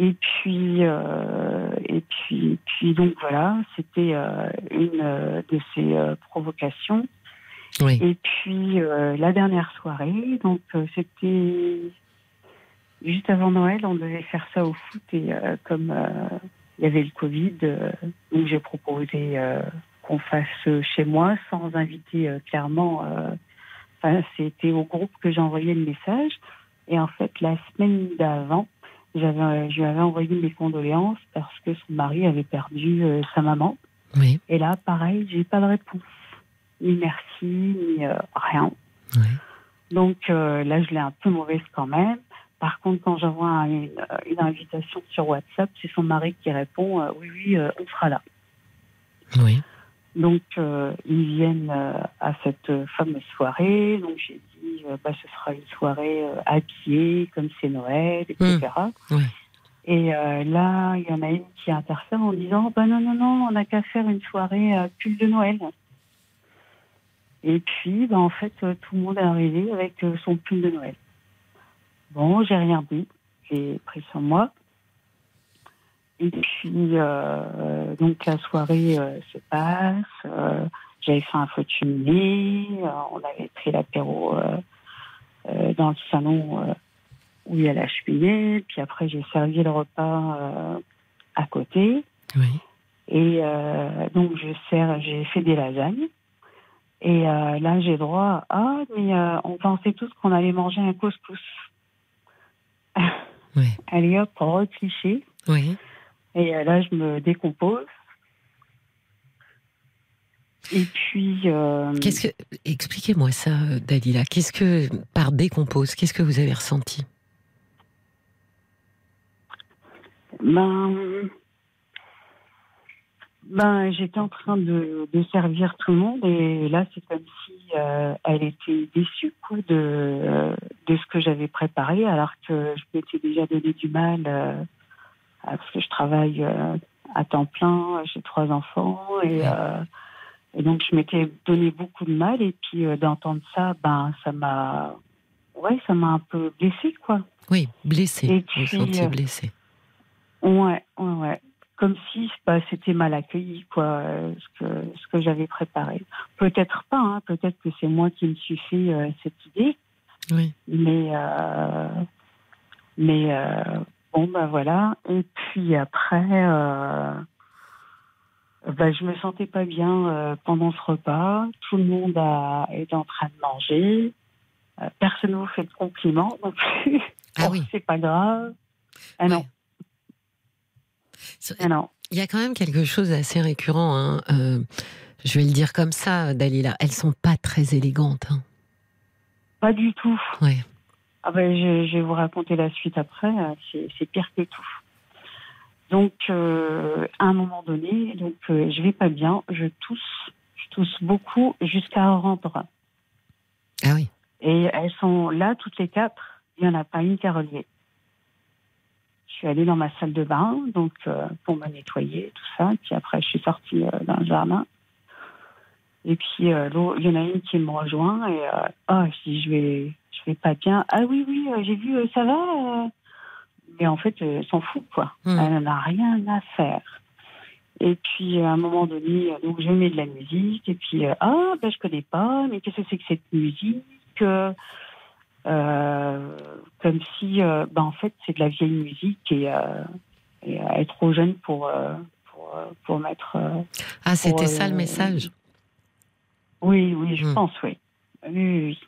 Et puis euh, et puis puis donc voilà, c'était euh, une euh, de ces euh, provocations. Oui. Et puis euh, la dernière soirée, donc euh, c'était juste avant Noël, on devait faire ça au foot et euh, comme euh, il y avait le Covid, euh, donc j'ai proposé euh, qu'on fasse euh, chez moi sans inviter euh, clairement. euh, Enfin, c'était au groupe que j'ai envoyé le message. Et en fait, la semaine d'avant, j'avais, je lui avais envoyé mes condoléances parce que son mari avait perdu euh, sa maman. Oui. Et là, pareil, j'ai pas de réponse. Ni merci, ni euh, rien. Oui. Donc euh, là, je l'ai un peu mauvaise quand même. Par contre, quand j'envoie un- une, une invitation sur WhatsApp, c'est son mari qui répond Oui, oui, on sera là. Oui. Donc, euh, ils viennent euh, à cette euh, fameuse soirée. Donc, j'ai dit bah, Ce sera une soirée euh, habillée, comme c'est Noël, etc. Et euh, là, il y en a une qui interfère en disant bah, Non, non, non, on n'a qu'à faire une soirée euh, pull de Noël. Et puis, bah, en fait, euh, tout le monde est arrivé avec son pull de Noël. Bon, j'ai rien dit. J'ai pris sur moi. Et puis, euh, donc la soirée euh, se passe. Euh, J'avais fait un euh, on avait pris l'apéro dans le salon où il y a la cheminée. Puis après, j'ai servi le repas à côté. Oui. Et donc, je sers, j'ai fait des lasagnes. Et là, j'ai droit à Ah, mais on pensait tous qu'on allait manger un couscous. Oui. Allez hop, recliché. Oui. Et euh, là, je me décompose. Et puis, euh, Qu'est-ce que expliquez-moi ça, euh, Dalila. Qu'est-ce que par décompose Qu'est-ce que vous avez ressenti? Ben, ben, j'étais en train de, de servir tout le monde et là, c'est comme si euh, elle était déçue quoi, de, de ce que j'avais préparé, alors que je m'étais déjà donné du mal parce que je travaille euh, à temps plein, j'ai trois enfants et, euh, et donc je m'étais donné beaucoup de mal et puis euh, d'entendre ça, ben, ça m'a, ouais, ça m'a un peu blessée quoi. Oui, blessé. Et Vous sentiez euh, blessé. Ouais, ouais, ouais. Comme si bah, c'était mal accueilli, quoi, ce que, ce que j'avais préparé. Peut-être pas, hein, peut-être que c'est moi qui me suis fait euh, cette idée, Oui. mais, euh, mais euh, bon, bah voilà. Et puis après, euh, bah, je me sentais pas bien euh, pendant ce repas. Tout le monde a, est en train de manger. Euh, personne ne vous fait de compliments non plus. Ah Bon, oui. C'est pas grave. Ah non, Ouais. Ah non. Il y a quand même quelque chose d'assez récurrent. hein. Euh, je vais le dire comme ça, Dalila. Elles sont pas très élégantes. hein. Pas du tout. Ouais. Ah ben, je, je vais vous raconter la suite après. euh, C'est pire que tout. Donc, euh, à un moment donné, donc euh, je vais pas bien, je tousse, je tousse beaucoup jusqu'à rendre. Ah oui. Et elles sont là toutes les quatre. Il y en a pas une qui a relevé. Je suis allée dans ma salle de bain, donc euh, pour me nettoyer, tout ça. Puis après, je suis sortie euh, dans le jardin. Et puis, il y en a une qui me rejoint et ah, je dis, je vais, je vais pas bien. Ah oui, oui, euh, j'ai vu, euh, ça va. euh. Mais en fait, elle s'en fout, quoi. Hmm. Elle n'en a rien à faire. Et puis, à un moment donné, donc je mets de la musique. Et puis, ah, ben, je connais pas, mais qu'est-ce que c'est que cette musique Euh, Comme si, euh, ben, en fait, c'est de la vieille musique et, euh, et est trop jeune pour, pour, pour mettre. Ah, c'était ça le message. Oui, oui, je Hmm. pense, oui. Oui, oui, oui.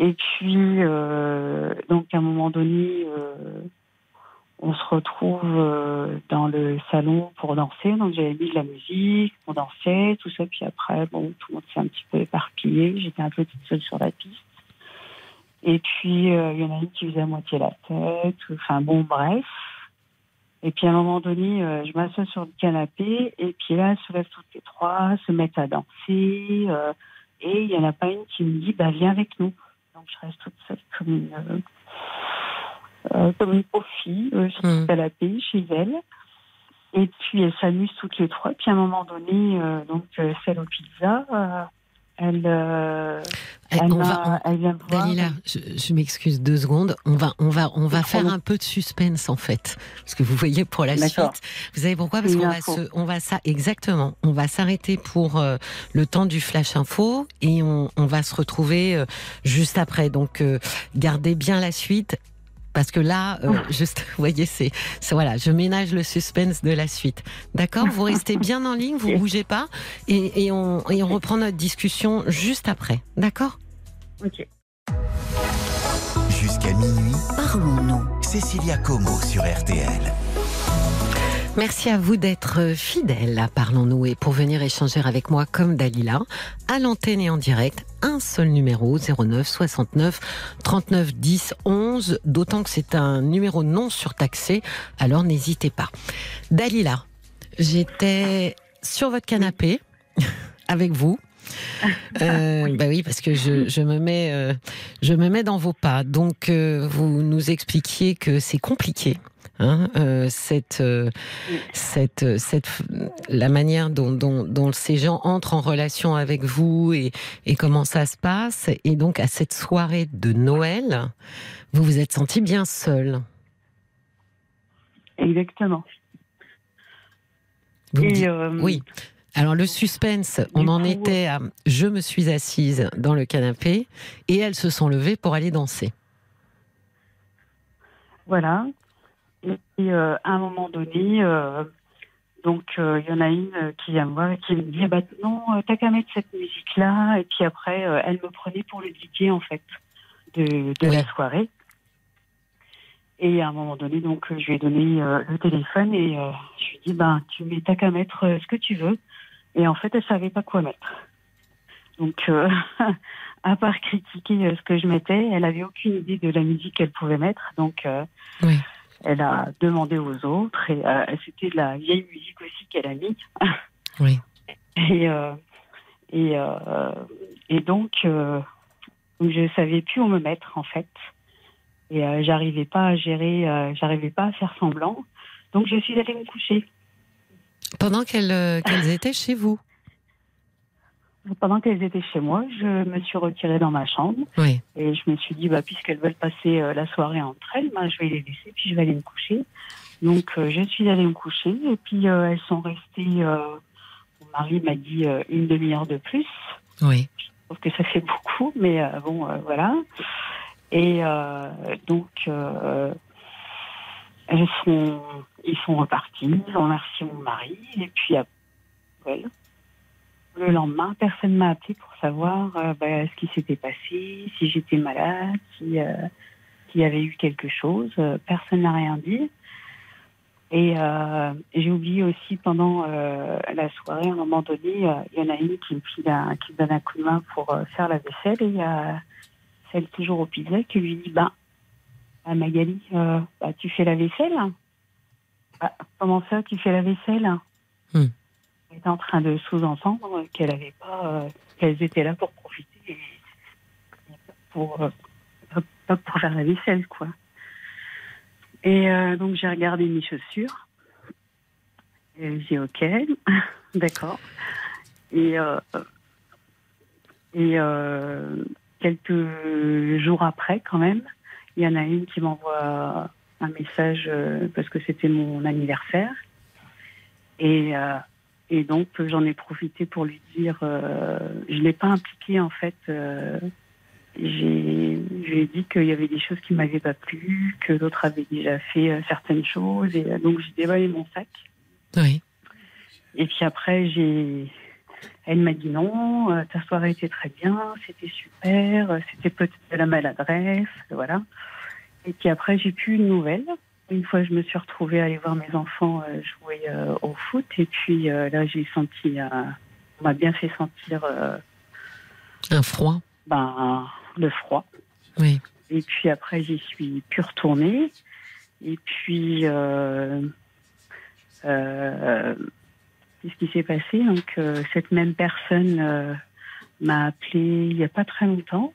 Et puis, euh, donc, à un moment donné, euh, on se retrouve euh, dans le salon pour danser. Donc, j'avais mis de la musique, on dansait, tout ça. Puis après, bon, tout le monde s'est un petit peu éparpillé. J'étais un peu toute seule sur la piste. Et puis, il y en a une qui faisait à moitié la tête. Enfin, bon, bref. Et puis, à un moment donné, je m'assois sur le canapé. Et puis là, elles se lèvent toutes les trois, se mettent à danser. et il n'y en a pas une qui me dit, bah, viens avec nous. Donc, je reste toute seule comme une, euh, euh, comme une pauvre fille sur le canapé chez elle. Et puis, elles s'amusent toutes les trois. Puis, à un moment donné, euh, donc, euh, celle aux pizzas, euh, elle, euh, Eh, elle, on va, on- elle vient me voir. Dalila, je, je m'excuse deux secondes. On va, on va, on va faire un peu de suspense en fait, parce que vous voyez pour la suite. Vous savez pourquoi? Parce qu'on va se, on va ça exactement. On va s'arrêter pour euh, le temps du flash info et on, on va se retrouver euh, juste après. Donc euh, gardez bien la suite. Parce que là, euh, juste, vous voyez, c'est, c'est- voilà, je ménage le suspense de la suite. D'accord? Vous restez bien en ligne, vous bougez pas, et, et on, et on reprend notre discussion juste après. D'accord? Ok. Jusqu'à minuit, parlons-nous. Cécilia Como sur RTL. Merci à vous d'être fidèles à Parlons-nous et pour venir échanger avec moi comme Dalila, à l'antenne et en direct, un seul numéro 09 69 39 10 11, d'autant que c'est un numéro non surtaxé, alors n'hésitez pas. Dalila, j'étais sur votre canapé avec vous. Euh, bah oui, parce que je, je me mets, euh, je me mets dans vos pas. Donc, euh, vous nous expliquiez que c'est compliqué. Hein, euh, cette, euh, cette, cette, la manière dont, dont, dont ces gens entrent en relation avec vous et, et comment ça se passe. Et donc, à cette soirée de Noël, vous vous êtes senti bien seul. Exactement. Vous me Et, dites- euh, oui. Alors le suspense, on en était à je me suis assise dans le canapé et elles se sont levées pour aller danser. Voilà. Et euh, à un moment donné, euh, donc euh, il y en a une qui vient me voir et qui me dit ah bah non, t'as qu'à mettre cette musique-là. Et puis après, elle me prenait pour le DJ en fait de, de Oui. la soirée. Et à un moment donné, donc je lui ai donné euh, le téléphone et euh, je lui ai dit ben tu mets t'as qu'à mettre euh, ce que tu veux. Et en fait, elle savait pas quoi mettre. Donc euh, à part critiquer ce que je mettais, elle avait aucune idée de la musique qu'elle pouvait mettre. Donc euh, Oui. Elle a demandé aux autres et euh, c'était de la vieille musique aussi qu'elle a mis. Oui. Et, euh, et, euh, et donc, je savais plus où me mettre en fait. Et j'arrivais pas à gérer, j'arrivais pas à faire semblant. Donc je suis allée me coucher. Pendant qu'elles qu'elles étaient chez vous. Pendant qu'elles étaient chez moi, je me suis retirée dans ma chambre Oui. et je me suis dit, bah, puisqu'elles veulent passer euh, la soirée entre elles, bah, je vais les laisser puis je vais aller me coucher. Donc euh, je suis allée me coucher et puis euh, elles sont restées. euh, mon mari m'a dit euh, une demi-heure de plus. Oui. Je trouve que ça fait beaucoup, mais euh, bon, euh, voilà. Et euh, donc, euh, elles sont, ils sont repartis, ils ont remercié mon mari, et puis après, le lendemain, personne m'a appelé pour savoir euh, bah, ce qui s'était passé, si j'étais malade, si, euh, s'il y avait eu quelque chose. Euh, Personne n'a rien dit. Et j'ai oublié aussi pendant la soirée, à un moment donné, il y en a une qui me, qui me donne un coup de main pour faire la vaisselle et il y a celle toujours au pizza qui lui dit ah, Magali, bah, tu fais la vaisselle? Ah, Comment ça, tu fais la vaisselle? Hmm. Était en train de sous-entendre qu'elle avait pas, euh, qu'elles étaient là pour profiter et pour, euh, pas- pour faire la vaisselle, quoi. Et euh, donc j'ai regardé mes chaussures. Et j'ai dit ok, d'accord. Et, et quelques jours après, quand même, il y en a une qui m'envoie un message parce que c'était mon anniversaire. Et, et donc j'en ai profité pour lui dire, euh, je ne l'ai pas impliqué en fait. euh, j'ai, dit qu'il y avait des choses qui m'avaient pas plu, que l'autre avait déjà fait euh, certaines choses, et euh, donc j'ai déballé mon sac. Oui. Et puis après, j'ai, elle m'a dit non, euh, ta soirée était très bien, c'était super, euh, c'était peut-être de la maladresse, voilà. Et puis après, j'ai plus une nouvelle. Une fois, je me suis retrouvée à aller voir mes enfants euh, jouer euh, au foot, et puis euh, là, j'ai senti, on m'a bien fait sentir, euh, Un froid. ben, le froid. Oui. Et puis après, j'y suis plus retournée. Et puis, euh, euh, qu'est-ce qui s'est passé? Donc, euh, cette même personne euh, m'a appelé il n'y a pas très longtemps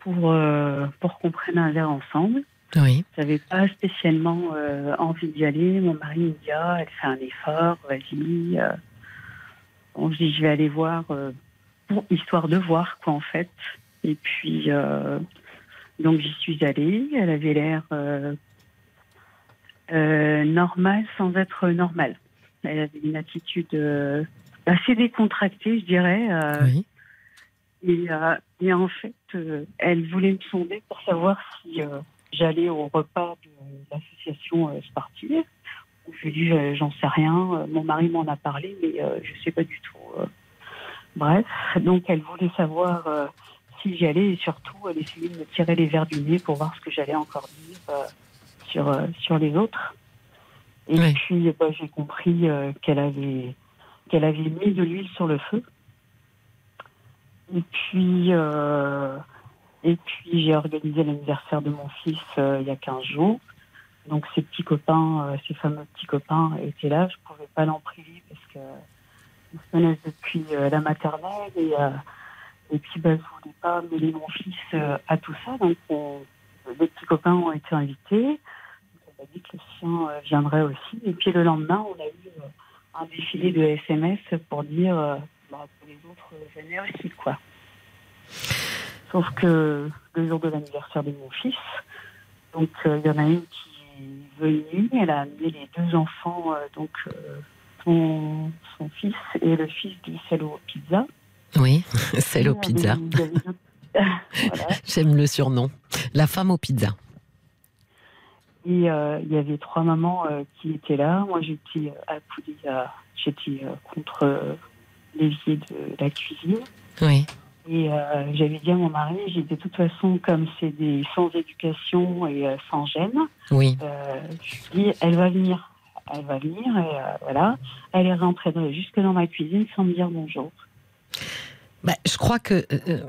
pour, euh, pour qu'on prenne un verre ensemble. Oui. J'avais pas spécialement euh, envie d'y aller. Mon mari me dit ah, elle fait un effort, vas-y. euh. Bon, je dis je vais aller voir euh, pour histoire de voir quoi en fait. Et puis euh, donc j'y suis allée. Elle avait l'air euh, euh, normale sans être normale. Elle avait une attitude euh, assez décontractée, je dirais. euh, Oui. et, euh, et en fait, euh, elle voulait me sonder pour savoir si euh, j'allais au repas de l'association euh, sportive. Je lui ai dit, euh, j'en sais rien. Euh, Mon mari m'en a parlé, mais je sais pas du tout. Bref, donc elle voulait savoir euh, si j'y allais et surtout, elle essayait de me tirer les verres du nez pour voir ce que j'allais encore dire euh, sur, euh, sur les autres. Et puis, bah, j'ai compris qu'elle avait, qu'elle avait mis de l'huile sur le feu. Et puis, et puis j'ai organisé l'anniversaire de mon fils euh, il y a 15 jours. Donc ces petits copains, euh, ces fameux petits copains étaient là. Je pouvais pas l'en priver parce que ils se connaissent depuis euh, la maternelle et, euh, et puis bah, je voulais pas mêler mon fils à tout ça. Donc on- les petits copains ont été invités. On a dit que le sien viendrait aussi. Et puis le lendemain, on a eu un défilé de SMS pour dire euh, bah, que les autres venaient aussi quoi. Sauf que le jour de l'anniversaire de mon fils, donc euh, il y en a une qui est venue, elle a amené les deux enfants, euh, donc euh, son, son fils et le fils du salaud pizza. Oui. Euh, pizza. voilà. J'aime le surnom. La femme au pizza. Et il y avait trois mamans qui étaient là. Moi, j'étais accoudée à- j'étais contre l'évier de la cuisine. Oui. Et euh, j'avais dit à mon mari, j'ai dit de toute façon, comme c'est des sans éducation et euh, sans gêne, Oui. euh, je lui ai dit, elle va venir. Elle va venir et voilà. Elle est rentrée jusque dans ma cuisine sans me dire bonjour. Bah, je crois que,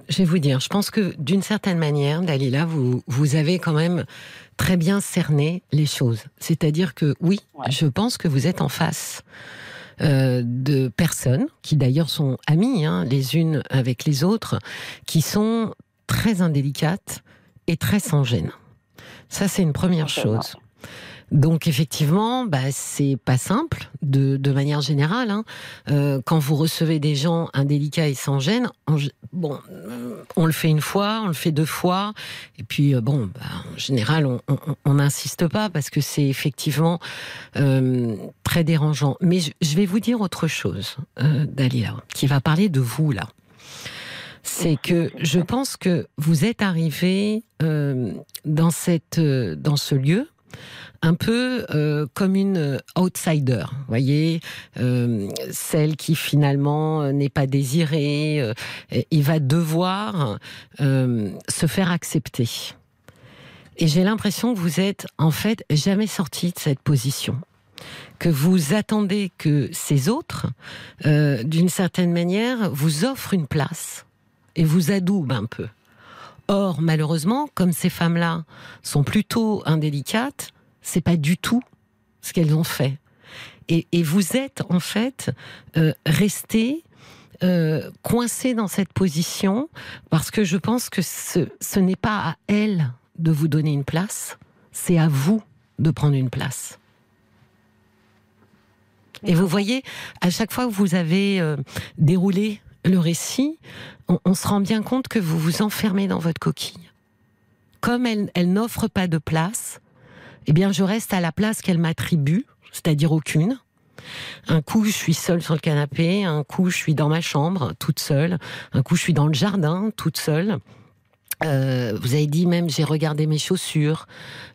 je vais vous dire, je pense que d'une certaine manière, Dalila, vous, vous avez quand même très bien cerné les choses. C'est-à-dire que oui, Ouais. je pense que vous êtes en face euh, de personnes qui d'ailleurs sont amies hein, les unes avec les autres, qui sont très indélicates et très sans gêne. Ça, c'est une première chose. Donc effectivement, bah, c'est pas simple de, de manière générale. hein. Euh, quand vous recevez des gens indélicats et sans gêne, gé- bon, euh, on le fait une fois, on le fait deux fois, et puis euh, bon, bah, en général, on- on on n'insiste pas parce que c'est effectivement euh, très dérangeant. Mais je, je vais vous dire autre chose, euh, Dalila, qui va parler de vous là. C'est que je pense que vous êtes arrivé euh, dans cette dans ce lieu un peu euh, comme une euh, outsider, voyez, euh, celle qui finalement n'est pas désirée, euh, il va devoir se faire accepter. Et j'ai l'impression que vous êtes en fait jamais sorti de cette position, que vous attendez que ces autres, d'une certaine manière, vous offrent une place et vous adoubent un peu. Or, malheureusement, comme ces femmes-là sont plutôt indélicates, c'est pas du tout ce qu'elles ont fait. Et, et vous êtes en fait euh, resté euh, coincé dans cette position parce que je pense que ce, ce n'est pas à elles de vous donner une place, c'est à vous de prendre une place. Et vous voyez, à chaque fois que vous avez euh, déroulé le récit, on, se rend bien compte que vous vous enfermez dans votre coquille. Comme elle, elle n'offre pas de place, eh bien, je reste à la place qu'elle m'attribue, c'est-à-dire aucune. Un coup, je suis seule sur le canapé, un coup, je suis dans ma chambre, toute seule, un coup, je suis dans le jardin, toute seule. Euh, vous avez dit même, j'ai regardé mes chaussures.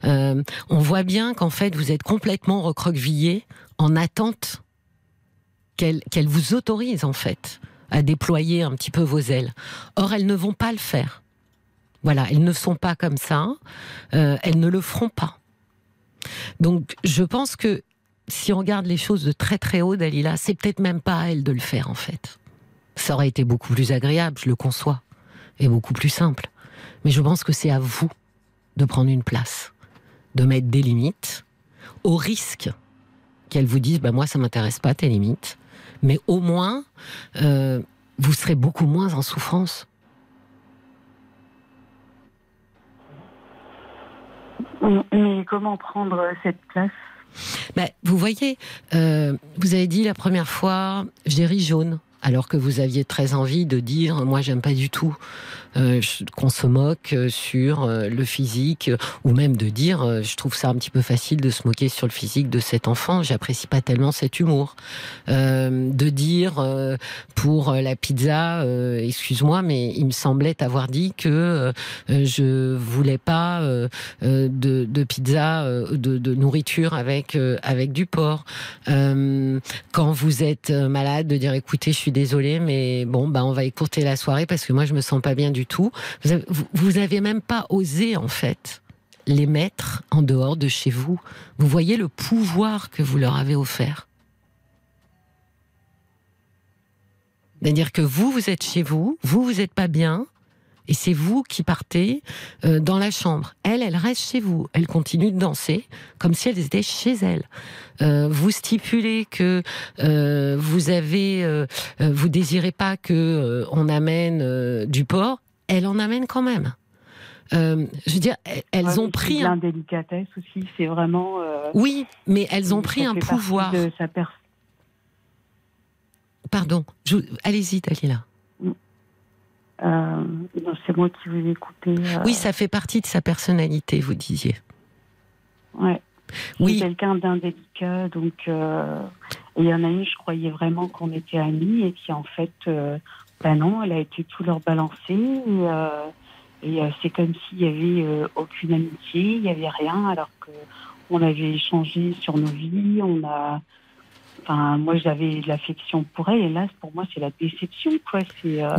Euh, on voit bien qu'en fait, vous êtes complètement recroquevillé en attente qu'elle vous autorise, en fait, à déployer un petit peu vos ailes. Or, elles ne vont pas le faire. Voilà, elles ne sont pas comme ça. Euh, elles ne le feront pas. Donc, je pense que si on regarde les choses de très très haut, Dalila, c'est peut-être même pas à elle de le faire en fait. Ça aurait été beaucoup plus agréable, je le conçois, et beaucoup plus simple. Mais je pense que c'est à vous de prendre une place, de mettre des limites, au risque qu'elle vous dise bah, Moi, ça m'intéresse pas, tes limites. Mais au moins, euh, vous serez beaucoup moins en souffrance. Mais comment prendre cette place? Bah, Vous voyez, euh, vous avez dit la première fois, j'ai ri jaune alors que vous aviez très envie de dire moi j'aime pas du tout euh, qu'on se moque euh, sur euh, le physique ou même de dire je trouve ça un petit peu facile de se moquer sur le physique de cet enfant. J'apprécie pas tellement cet humour. De dire pour la pizza excuse-moi mais il me semblait avoir dit que je voulais pas de, pizza de, nourriture avec avec du porc. Quand vous êtes malade de dire écoutez je suis désolée, mais bon, bah, on va écourter la soirée parce que moi, je me sens pas bien du tout. Vous n'avez même pas osé, en fait, les mettre en dehors de chez vous. Vous voyez le pouvoir que vous leur avez offert. C'est-à-dire que vous, vous êtes chez vous, vous, vous n'êtes pas bien, et c'est vous qui partez euh, dans la chambre. Elle, elle reste chez vous. Elle continue de danser comme si elle était chez elle. Euh, vous stipulez que euh, vous avez, vous désirez pas que on amène du porc. Elle en amène quand même. je veux dire, elles ont pris un délicatesse aussi. C'est vraiment. oui, mais elles ont pris un pouvoir. De sa Pardon. Allez-y, Dalila. Euh, c'est moi qui vous ai écouté. Euh. Oui, ça fait partie de sa personnalité, vous disiez. Ouais. Oui. quelqu'un d'indélicat, donc euh, il y en a une, je croyais vraiment qu'on était amis, et puis en fait, ben non, elle a été tout leur balancée, et, et c'est comme s'il y avait aucune amitié, il y avait rien, alors que on avait échangé sur nos vies, on a Enfin, moi, j'avais de l'affection pour elle, et là, pour moi, c'est la déception, quoi. C'est, euh,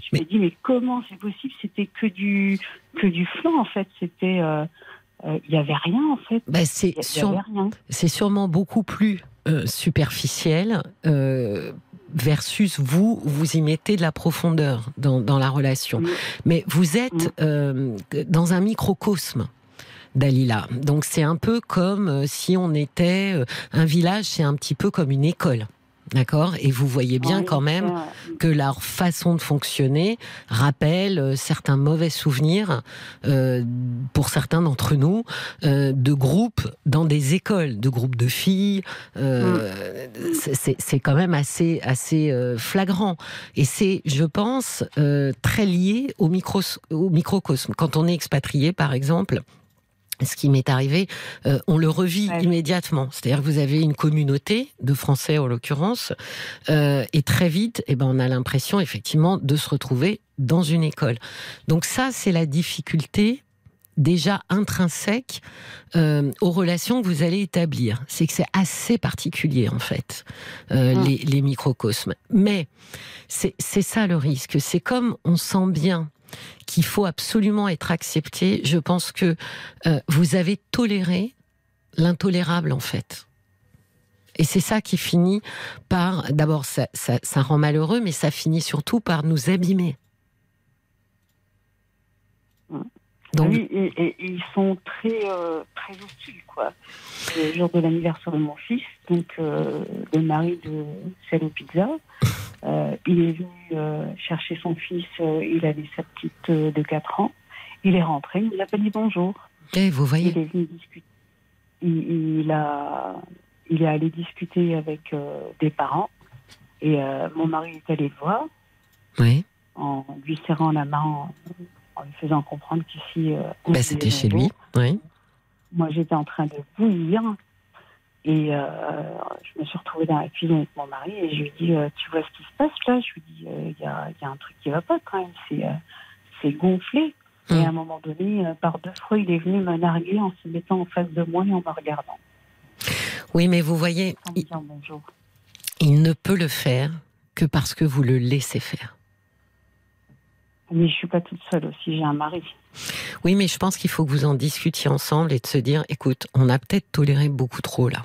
Je me dis, mais comment c'est possible? C'était que du que du flanc, en fait. C'était, euh, euh, il n'y avait rien, en fait. Bah, c'est, c'est sûrement beaucoup plus superficiel. Versus vous, vous y mettez de la profondeur dans, dans la relation. Mais vous êtes dans un microcosme. Dalila. Donc c'est un peu comme euh, si on était euh, un village, c'est un petit peu comme une école. D'accord Et vous voyez bien quand même que leur façon de fonctionner rappelle euh, certains mauvais souvenirs, pour certains d'entre nous, de groupes dans des écoles, de groupes de filles. Mm. C'est quand même assez, assez flagrant. Et c'est, je pense, très lié au, micro, au microcosme. Quand on est expatrié, par exemple, ce qui m'est arrivé, euh, on le revit immédiatement. C'est-à-dire que vous avez une communauté de Français en l'occurrence, euh, et très vite, eh ben, on a l'impression effectivement de se retrouver dans une école. Donc ça, c'est la difficulté déjà intrinsèque euh, aux relations que vous allez établir. C'est que c'est assez particulier en fait, euh, les, les, microcosmes. Mais c'est ça le risque. C'est comme on sent bien qu'il faut absolument être accepté. Je pense que euh, vous avez toléré l'intolérable en fait. Et c'est ça qui finit par, d'abord, ça, rend malheureux, mais ça finit surtout par nous abîmer. Donc... Oui, et, ils sont très, euh, très hostiles, quoi. Le jour de l'anniversaire de mon fils, donc euh, le mari de Celle Pizza, euh, il est venu euh, chercher son fils, il avait sa petite de 4 ans. Il est rentré, il n'a pas dit bonjour. Et eh, vous voyez Il est venu discuter. Il, a, il est allé discuter avec des parents. Et mon mari est allé le voir. Oui. En lui serrant la main, en, lui faisant comprendre qu'ici. Bah, C'était chez lui, oui. Moi, j'étais en train de bouillir. Et euh, je me suis retrouvée dans la cuisine avec mon mari et je lui ai dit euh, Tu vois ce qui se passe là? Je lui ai dit euh, Il y, a, y, a, un truc qui va pas quand même, c'est gonflé. Et à un hum. moment donné, par deux fois, il est venu me narguer en se mettant en face de moi et en me regardant. Oui, mais vous voyez, il, il ne peut le faire que parce que vous le laissez faire. Mais je suis pas toute seule aussi, j'ai un mari. Oui, mais je pense qu'il faut que vous en discutiez ensemble et de se dire, écoute, on a peut-être toléré beaucoup trop là.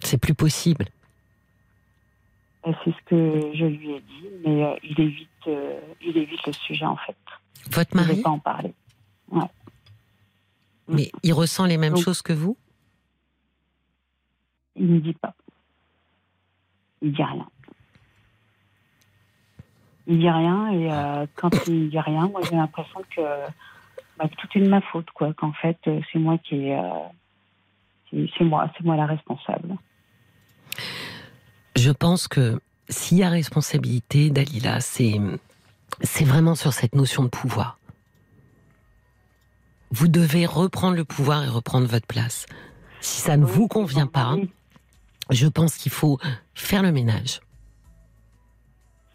C'est plus possible. C'est ce que je lui ai dit, mais euh, il, évite, euh, il évite le sujet en fait. Votre ne mari vais pas en parler. Mais il ressent les mêmes Donc- choses que vous? Il ne dit pas. Il dit rien. Il dit rien et euh, quand il dit rien, moi j'ai l'impression que, bah, tout est de ma faute, quoi. Qu'en fait euh, c'est moi qui est, euh, c'est moi, c'est moi la responsable. Je pense que s'il y a responsabilité, Dalila, c'est c'est vraiment sur cette notion de pouvoir. Vous devez reprendre le pouvoir et reprendre votre place. Si ça ne vous convient pas, je pense qu'il faut faire le ménage.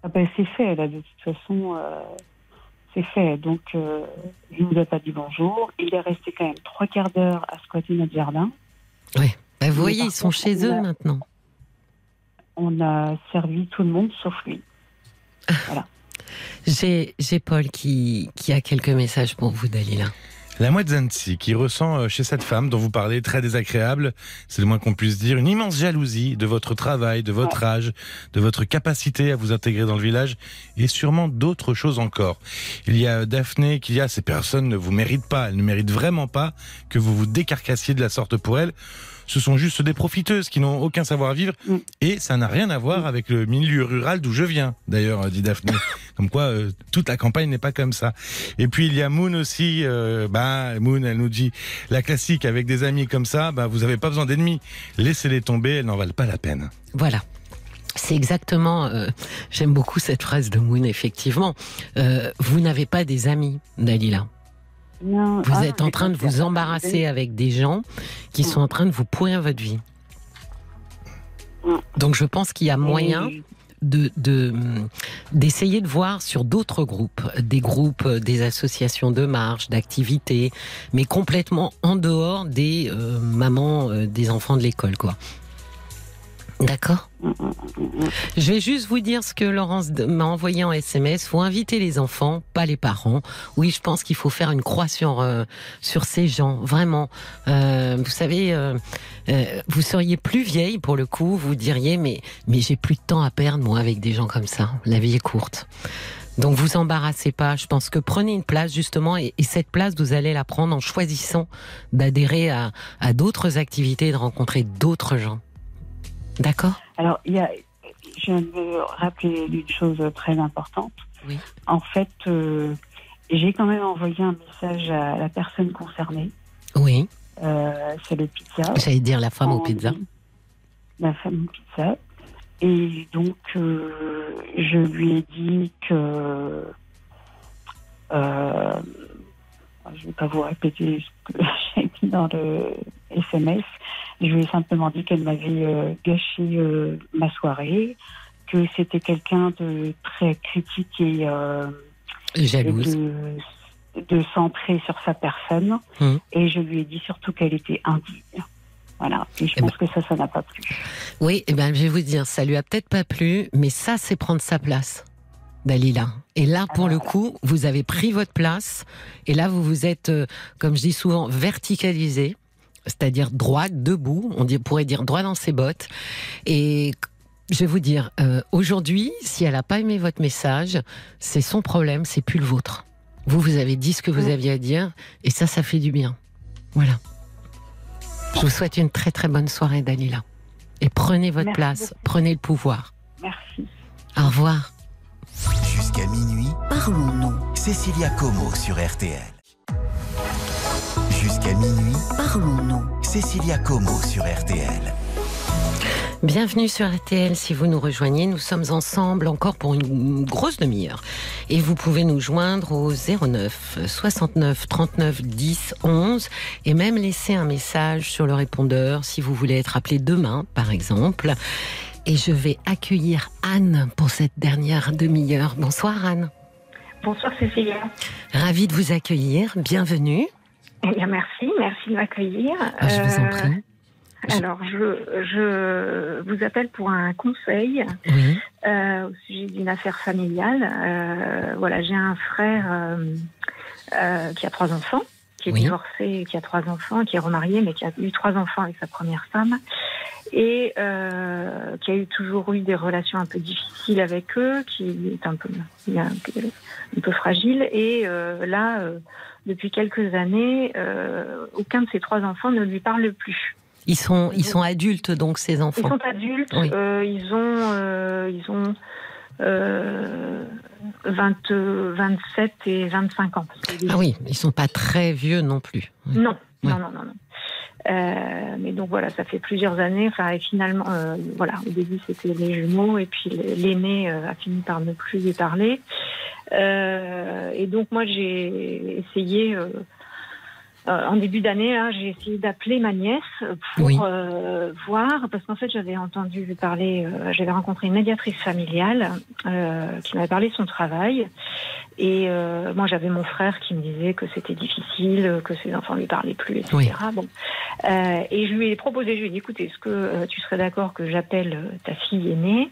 Ah ben, c'est fait, là, de toute façon, euh, c'est fait. Donc, euh, il ne nous a pas dit bonjour. Il est resté quand même trois quarts d'heure à squatter notre jardin. Bah, vous voyez, ils sont contre, chez on eux a- maintenant. On a servi tout le monde sauf lui. J'ai j'ai Paul qui, qui a quelques messages pour vous, Dalila. La Moitzansi, qui ressent euh, chez cette femme dont vous parlez très désagréable, c'est le moins qu'on puisse dire, une immense jalousie de votre travail, de votre âge, de votre capacité à vous intégrer dans le village et sûrement d'autres choses encore. Il y a Daphné qui dit ah, ces personnes ne vous méritent pas, elles ne méritent vraiment pas que vous vous décarcassiez de la sorte pour elles. Ce sont juste des profiteuses qui n'ont aucun savoir-vivre Mm. et ça n'a rien à voir avec le milieu rural d'où je viens, d'ailleurs, euh, dit Daphné. Comme quoi, euh, toute la campagne n'est pas comme ça. Et puis il y a Moon aussi. Euh, bah, Moon, elle nous dit la classique avec des amis comme ça. Bah, vous avez pas besoin d'ennemis. Laissez-les tomber, elles n'en valent pas la peine. Voilà. C'est exactement. euh, J'aime beaucoup cette phrase de Moon, effectivement. Euh, vous n'avez pas des amis, Dalila. Non, Vous ah, êtes en train de vous embarrasser avec des gens qui sont en train de vous pourrir votre vie. Donc je pense qu'il y a moyen de d'essayer de, voir sur d'autres groupes, des groupes, des associations de marche, d'activités, mais complètement en dehors des euh, mamans, euh, des enfants de l'école, quoi. D'accord. Je vais juste vous dire ce que Laurence m'a envoyé en SMS. Faut inviter les enfants, pas les parents. Oui, je pense qu'il faut faire une croix sur euh, sur ces gens, vraiment. Euh, vous savez, euh, euh, vous seriez plus vieille pour le coup, vous diriez mais mais j'ai plus de temps à perdre moi avec des gens comme ça. La vie est courte. Donc vous embarrassez pas. Je pense que prenez une place justement et, et cette place vous allez la prendre en choisissant d'adhérer à, à d'autres activités, et de rencontrer d'autres gens. D'accord Alors, il y a, je viens de me rappeler d'une chose très importante. Oui. En fait, euh, j'ai quand même envoyé un message à la personne concernée. Oui. Euh, c'est le pizza. J'allais dire la femme aux En- pizzas. La femme aux pizzas. Et donc, euh, je lui ai dit que. Je ne vais pas vous répéter ce que j'ai mis dans le SMS. Je lui ai simplement dit qu'elle m'avait euh, gâché euh, ma soirée, que c'était quelqu'un de très critique et, euh, et Jalouse. de, de centrer sur sa personne. Mhm. Et je lui ai dit surtout qu'elle était indigne. Voilà. Et je Eh pense que ça, ça n'a pas plu. Oui, eh ben, je vais vous dire, ça lui a peut-être pas plu, mais ça, c'est prendre sa place, Dalila. Et là, pour le coup, vous avez pris votre place, et là, vous vous êtes, euh, comme je dis souvent, verticalisé, c'est-à-dire droit, debout, on pourrait dire droit dans ses bottes. Et je vais vous dire, euh, aujourd'hui, si elle n'a pas aimé votre message, c'est son problème, c'est plus le vôtre. Vous, vous avez dit ce que vous Mm. aviez à dire, et ça, ça fait du bien. Voilà. Je vous souhaite une très très bonne soirée, Dalila. Et prenez votre Merci place, beaucoup. prenez le pouvoir. Merci. Au revoir. Jusqu'à minuit, parlons-nous. Cécilia Como sur RTL. Jusqu'à minuit, parlons-nous. Cécilia Como sur RTL. Bienvenue sur RTL si vous nous rejoignez. Nous sommes ensemble encore pour une grosse demi-heure. Et vous pouvez nous joindre au 09 69 39 10 11 et même laisser un message sur le répondeur si vous voulez être appelé demain, par exemple. Et je vais accueillir Anne pour cette dernière demi-heure. Bonsoir Anne. Bonsoir Cécilia. Ravie de vous accueillir. Bienvenue. Eh bien, merci, merci de m'accueillir. Ah, je vous en Euh, prie. Alors, je, je vous appelle pour un conseil Oui. euh, au sujet d'une affaire familiale. Euh, voilà, j'ai un frère euh, euh, qui a trois enfants, qui est Oui. divorcé, qui a trois enfants, qui est remarié, mais qui a eu trois enfants avec sa première femme. et euh, qui a eu toujours eu des relations un peu difficiles avec eux, qui est un peu, un peu, un peu fragile. Et euh, là, euh, depuis quelques années, aucun de ses trois enfants ne lui parle plus. Ils sont, ils sont adultes donc ces enfants. Ils sont adultes. Ils ont, ils ont 20, 27 et 25 ans. Ah oui, ils sont pas très vieux non plus. Non, non, non, non, non. Euh, mais donc voilà, ça fait plusieurs années. Enfin, et finalement, euh, voilà, au début c'était les jumeaux, et puis l'aîné euh, a fini par ne plus y parler. Euh, et donc moi j'ai essayé euh, en début d'année, j'ai essayé d'appeler ma nièce pour euh, voir, parce qu'en fait, j'avais entendu parler, euh, j'avais rencontré une médiatrice familiale qui m'avait parlé de son travail. Et moi, j'avais mon frère qui me disait que c'était difficile, que ses enfants ne lui parlaient plus, etc. Bon. et je lui ai proposé, je lui ai dit, écoute, est-ce que tu serais d'accord que j'appelle ta fille aînée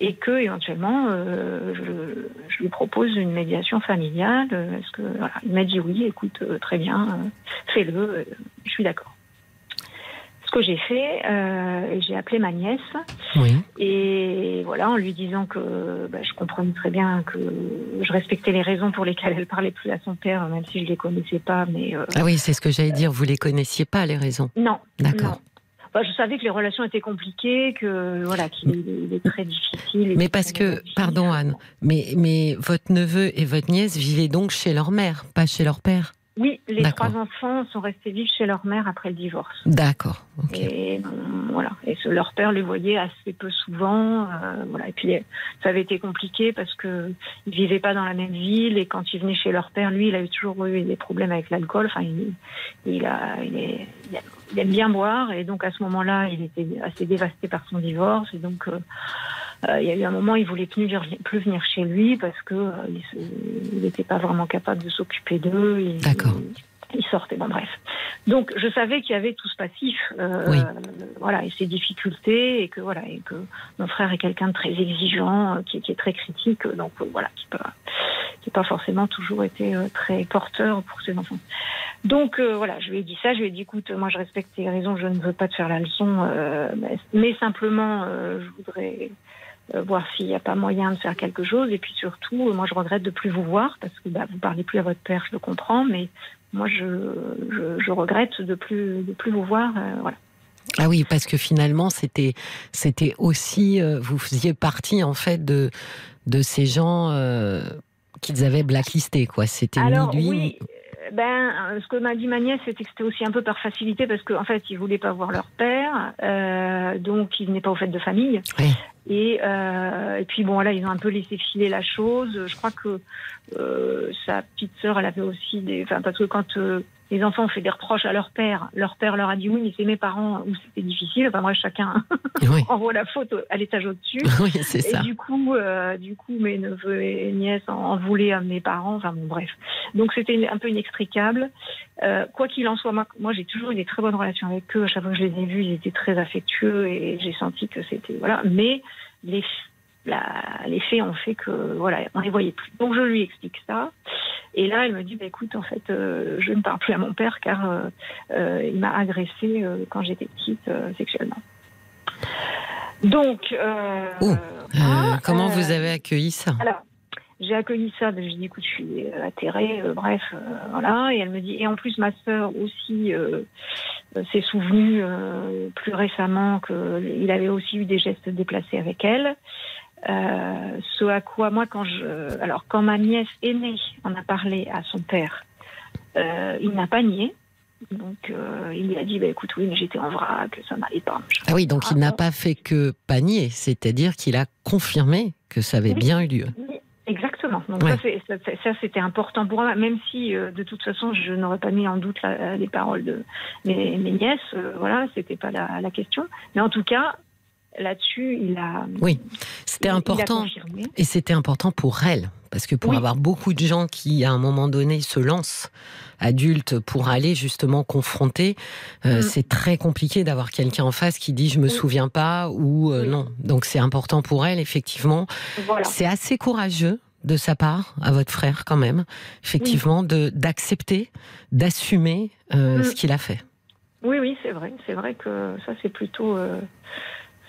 et que éventuellement euh, je, je, lui propose une médiation familiale. Est-ce que voilà, il m'a dit oui, écoute, euh, très bien, euh, fais-le, euh, je suis d'accord. Ce que j'ai fait, j'ai appelé ma nièce oui. et voilà en lui disant que bah, je comprenais très bien que je respectais les raisons pour lesquelles elle parlait plus à son père, même si je les connaissais pas. Mais ah oui, c'est ce que j'allais dire. Vous les connaissiez pas les raisons Non. D'accord. Bah, je savais que les relations étaient compliquées, que voilà, qu'il est très difficile. Mais parce que, pardon Anne, mais mais votre neveu et votre nièce vivaient donc chez leur mère, pas chez leur père. Oui, les trois enfants sont restés vivre chez leur mère après le divorce. D'accord. Et euh, voilà, et leur père les voyait assez peu souvent. Euh, voilà, et puis ça avait été compliqué parce que ils vivaient pas dans la même ville et quand ils venaient chez leur père, lui, il avait toujours eu des problèmes avec l'alcool. Enfin, il, il, a, il, est, il, aime bien boire et donc à ce moment-là, il était assez dévasté par son divorce et donc. Euh, euh, il y a eu un moment, il voulait plus, plus venir chez lui parce que euh, il n'était pas vraiment capable de s'occuper d'eux. D'accord. Il, sortait, bon bref. Donc je savais qu'il y avait tout ce passif, euh, oui. voilà, et ses difficultés, et que voilà, et que mon frère est quelqu'un de très exigeant, qui, qui, est très critique, donc voilà, qui peut, qui pas forcément toujours été très porteur pour ses enfants. Donc euh, voilà, je lui ai dit ça, je lui ai dit écoute, moi je respecte tes raisons, je ne veux pas te faire la leçon, euh, mais, mais, simplement euh, je voudrais voir s'il n'y a pas moyen de faire quelque chose. Et puis surtout, moi je regrette de plus vous voir parce que bah, vous parlez plus à votre père, je le comprends, mais moi je, je, je regrette de plus de plus vous voir, voilà. Ah oui, parce que finalement, c'était c'était aussi vous faisiez partie en fait de de ces gens euh, qu'ils avaient blacklistés quoi. C'était ni lui. Oui. Ben, ce que m'a dit ma nièce, c'était que c'était aussi un peu par facilité parce qu'en en fait, ils voulaient pas voir leur père, euh, donc ils venaient pas au fait de famille. Oui. Et, euh, et puis bon, là, ils ont un peu laissé filer la chose. Je crois que euh, sa petite sœur, elle avait aussi des, enfin parce que quand les enfants ont fait des reproches à leur père. Leur père leur a dit oui, mais c'est mes parents où c'était difficile. Enfin moi, chacun oui. envoie la faute à l'étage au-dessus. Oui, c'est ça. Et du coup, euh, du coup, mes neveux et nièces en, en, voulaient à mes parents. Enfin bon, bref. Donc c'était un peu inextricable. Euh, quoi qu'il en soit, moi, moi j'ai toujours eu des très bonnes relations avec eux. À chaque fois que je les ai vus, ils étaient très affectueux et j'ai senti que c'était voilà. Mais les la, les faits ont fait que voilà, on les voyait plus. Donc je lui explique ça. Et là, elle me dit, bah, écoute, en fait, euh, je ne parle plus à mon père car euh, euh, il m'a agressée quand j'étais petite sexuellement. Donc, ah, comment vous avez accueilli ça? alors, j'ai accueilli ça, j'ai dit écoute, je suis atterrée, bref, voilà. Et elle me dit, et en plus ma sœur aussi s'est souvenue plus récemment qu'il avait aussi eu des gestes déplacés avec elle. Ce à quoi moi, quand je, alors quand ma nièce aînée en a parlé à son père, il n'a pas nié. Donc il lui a dit bah, écoute oui mais j'étais en vrac ça n'allait pas. Ah oui donc il n'a pas fait que panier c'est-à-dire qu'il a confirmé que ça avait oui. bien eu lieu. Exactement. Donc ouais. ça, ça c'était important pour moi, même si euh, de toute façon je n'aurais pas mis en doute la, les paroles de mes, mes nièces. Euh, voilà, c'était pas la, la, question. Mais en tout cas, là-dessus, il a. Oui, c'était important. Et c'était important pour elle. Parce que pour oui. avoir beaucoup de gens qui, à un moment donné, se lancent adultes pour aller justement confronter, euh, mmh. c'est très compliqué d'avoir quelqu'un en face qui dit je me oui. souviens pas ou euh, oui. non. Donc c'est important pour elle, effectivement. Voilà. C'est assez courageux de sa part à votre frère quand même, effectivement, de d'accepter, d'assumer euh, mmh. ce qu'il a fait. Oui, oui, c'est vrai. C'est vrai que ça, c'est plutôt,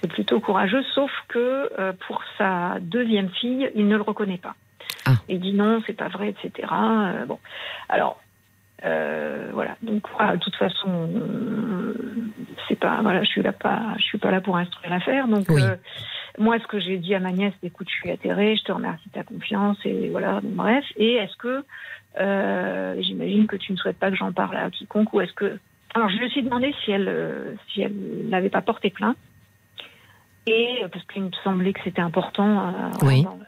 c'est plutôt courageux. Sauf que pour sa deuxième fille, il ne le reconnaît pas. Ah. Il dit non, c'est pas vrai, etc. bon, alors euh, voilà. Donc, de toute façon, c'est pas, voilà, je suis là pas, je suis pas là pour instruire l'affaire. Donc, euh, moi, ce que j'ai dit à ma nièce, écoute, je suis atterrée, je te remercie de ta confiance, et voilà, bref. Et est-ce que, euh, j'imagine que tu ne souhaites pas que j'en parle à quiconque, ou est-ce que, alors, je lui suis demandé si elle, si elle n'avait pas porté plainte. Et parce qu'il me semblait que c'était important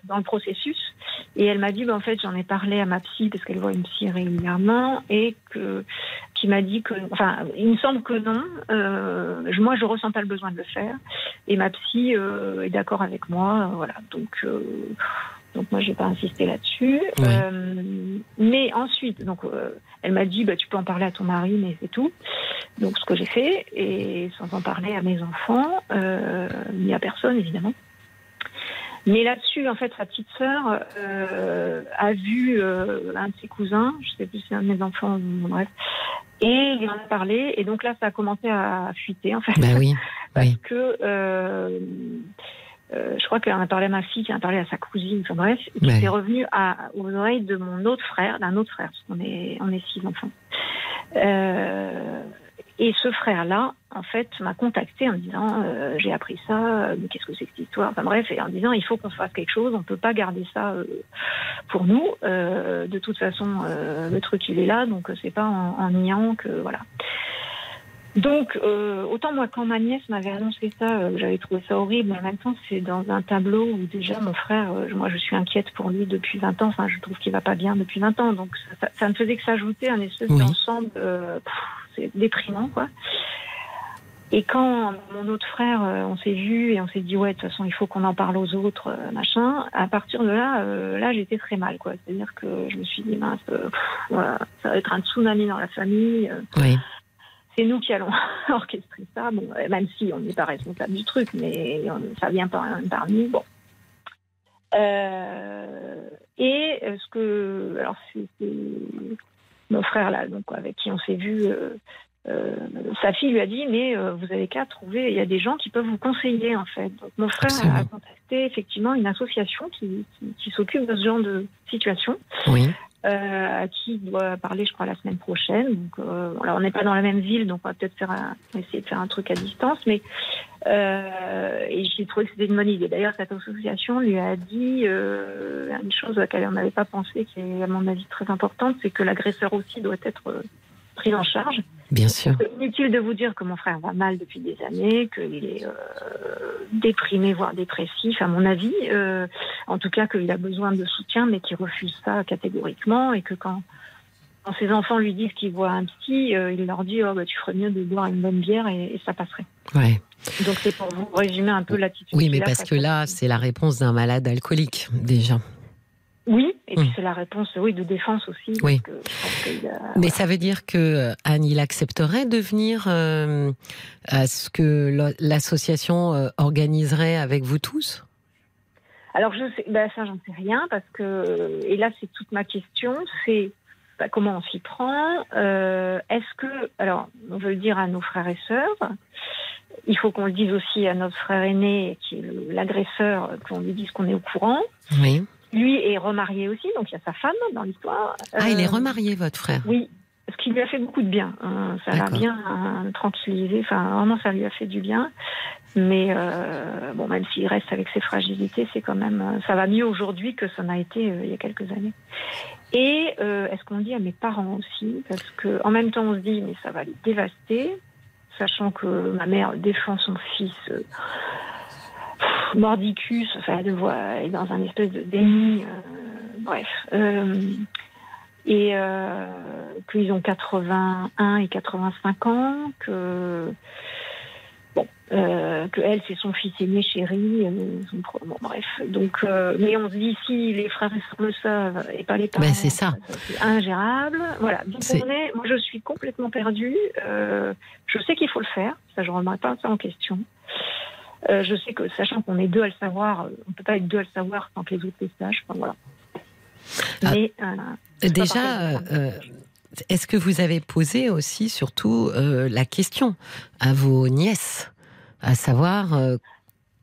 dans, le processus. Et elle m'a dit, bah, en fait, j'en ai parlé à ma psy parce qu'elle voit une psy régulièrement et que qui m'a dit que, enfin, il me semble que non. Euh, moi, je ressens pas le besoin de le faire. Et ma psy euh, est d'accord avec moi. voilà. Donc, euh, donc moi, j'ai pas insisté là-dessus. Euh, mais ensuite, donc, euh, elle m'a dit, bah, tu peux en parler à ton mari, mais c'est tout. Donc, ce que j'ai fait, et sans en parler à mes enfants, euh, ni à personne, évidemment. Mais là-dessus, en fait, sa petite sœur a vu un de ses cousins, je sais plus si c'est un de mes enfants, bref, et il en a parlé. Et donc là, ça a commencé à fuiter, en fait. Bah oui. Parce que euh, je crois qu'elle en a parlé à ma fille, qui en a parlé à sa cousine, enfin bref, et qui est revenu à, aux oreilles de mon autre frère, d'un autre frère, parce qu'on est, on est six enfants. Euh, et ce frère-là, en fait, m'a contacté en me disant euh, j'ai appris ça, mais qu'est-ce que c'est que cette histoire? Enfin bref, et en disant il faut qu'on fasse quelque chose, on ne peut pas garder ça euh, pour nous. Euh, de toute façon, le truc il est là, donc c'est pas en, en, niant que voilà. Donc, autant moi, quand ma nièce m'avait annoncé ça, j'avais trouvé ça horrible. Mais en même temps, c'est dans un tableau où déjà mon frère, moi, je suis inquiète pour lui depuis 20 ans. Enfin, je trouve qu'il va pas bien depuis 20 ans. Donc, ça, ça ne faisait que s'ajouter un espèce d'ensemble c'est déprimant, quoi. Et quand mon autre frère, euh, on s'est vu et on s'est dit ouais, de toute façon, il faut qu'on en parle aux autres, euh, machin. À partir de là, euh, là, j'étais très mal, quoi. C'est-à-dire que je me suis dit mince, voilà, ça va être un tsunami dans la famille. Oui. C'est nous qui allons orchestrer ça, bon, même si on n'est pas responsable du truc, mais ça vient par, par nous. Bon. et ce que, alors c'est mon frère là, donc avec qui on s'est vu, euh, euh, sa fille lui a dit mais euh, vous avez qu'à trouver, il y a des gens qui peuvent vous conseiller en fait. Donc mon frère a contacté effectivement une association qui, qui, s'occupe de ce genre de situation. Oui. À qui il doit parler, je crois, la semaine prochaine. Donc, on n'est pas dans la même ville, donc on va peut-être faire essayer de faire un truc à distance. Mais et j'ai trouvé que c'était une bonne idée. D'ailleurs, cette association lui a dit une chose à laquelle on n'avait pas pensé, qui est à mon avis très importante, c'est que l'agresseur aussi doit être pris en charge. Bien sûr. Inutile de vous dire que mon frère va mal depuis des années, qu'il est euh, déprimé, voire dépressif, à mon avis. Euh, en tout cas, qu'il a besoin de soutien, mais qu'il refuse ça catégoriquement, et que quand, quand ses enfants lui disent qu'il voit un petit, euh, il leur dit oh, bah, tu ferais mieux de boire une bonne bière et, ça passerait. Ouais. Donc c'est pour vous résumer un peu l'attitude. Oui, mais parce que là, c'est la réponse d'un malade alcoolique déjà. Oui, et puis c'est la réponse, oui, de défense aussi. Oui. Mais ça veut dire que euh, Anne, il accepterait de venir euh, à ce que l'association euh, organiserait avec vous tous? Alors je sais, ben ça j'en sais rien parce que et là c'est toute ma question, c'est bah, comment on s'y prend. Est-ce que, alors on veut le dire à nos frères et sœurs, il faut qu'on le dise aussi à notre frère aîné qui est l'agresseur, qu'on lui dise qu'on est au courant. Oui. Lui est remarié aussi, donc il y a sa femme dans l'histoire. Ah, il est euh, remarié, votre frère? Oui, ce qui lui a fait beaucoup de bien. Hein. Ça l'a bien euh, tranquillisé. Enfin, vraiment, ça lui a fait du bien. Mais euh, bon, même s'il reste avec ses fragilités, c'est quand même, ça va mieux aujourd'hui que ça n'a été il y a quelques années. Et est-ce qu'on dit à mes parents aussi? Parce que en même temps, on se dit, mais ça va les dévaster, sachant que ma mère défend son fils mordicus, enfin, elle est dans un espèce de déni, euh, bref. Euh, et euh, qu'ils ont 81 et 85 ans, que bon, que elle c'est son fils aîné chéri, bon, bref. Donc, mais on se dit si les frères et sœurs le savent et pas les parents, ben, c'est ça, c'est ingérable. Voilà. Donc moi je suis complètement perdue. je sais qu'il faut le faire, ça je ne remets pas ça en question. Euh, je sais que, sachant qu'on est deux à le savoir, euh, on ne peut pas être deux à le savoir sans que les autres le sachent. Enfin, voilà. Ah, Mais, euh, déjà, est-ce que vous avez posé aussi, surtout, la question à vos nièces, à savoir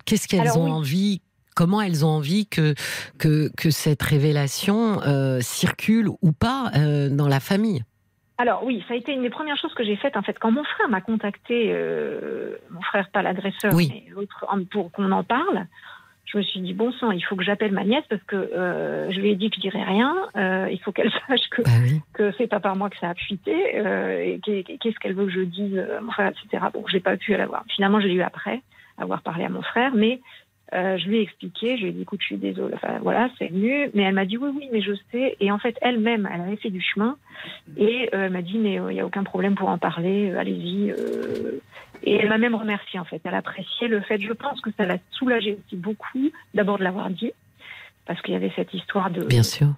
qu'est-ce qu'elles ont envie comment elles ont envie que, que, que cette révélation circule ou pas dans la famille? Alors oui, ça a été une des premières choses que j'ai faites en fait quand mon frère m'a contacté, euh, mon frère pas l'agresseur, mais l'autre, pour qu'on en parle. Je me suis dit bon sang, il faut que j'appelle ma nièce parce que euh, je lui ai dit que je dirais rien. Euh, il faut qu'elle sache que bah que c'est pas par moi que ça a fuité et qu'est-ce qu'elle veut que je dise mon frère, etc. Bon, j'ai pas pu l'avoir. Finalement, j'ai eu après avoir parlé à mon frère, mais euh, je lui ai expliqué, je lui ai dit, écoute, je suis désolée, enfin voilà, c'est venu. Mais elle m'a dit, oui, oui, mais je sais. Et en fait, elle-même, elle avait fait du chemin. Et euh, elle m'a dit, mais euh, il n'y a aucun problème pour en parler, allez-y. Et elle m'a même remercié, en fait. Elle appréciait le fait, je pense que ça l'a soulagée aussi beaucoup, d'abord de l'avoir dit, parce qu'il y avait cette histoire de. Bien sûr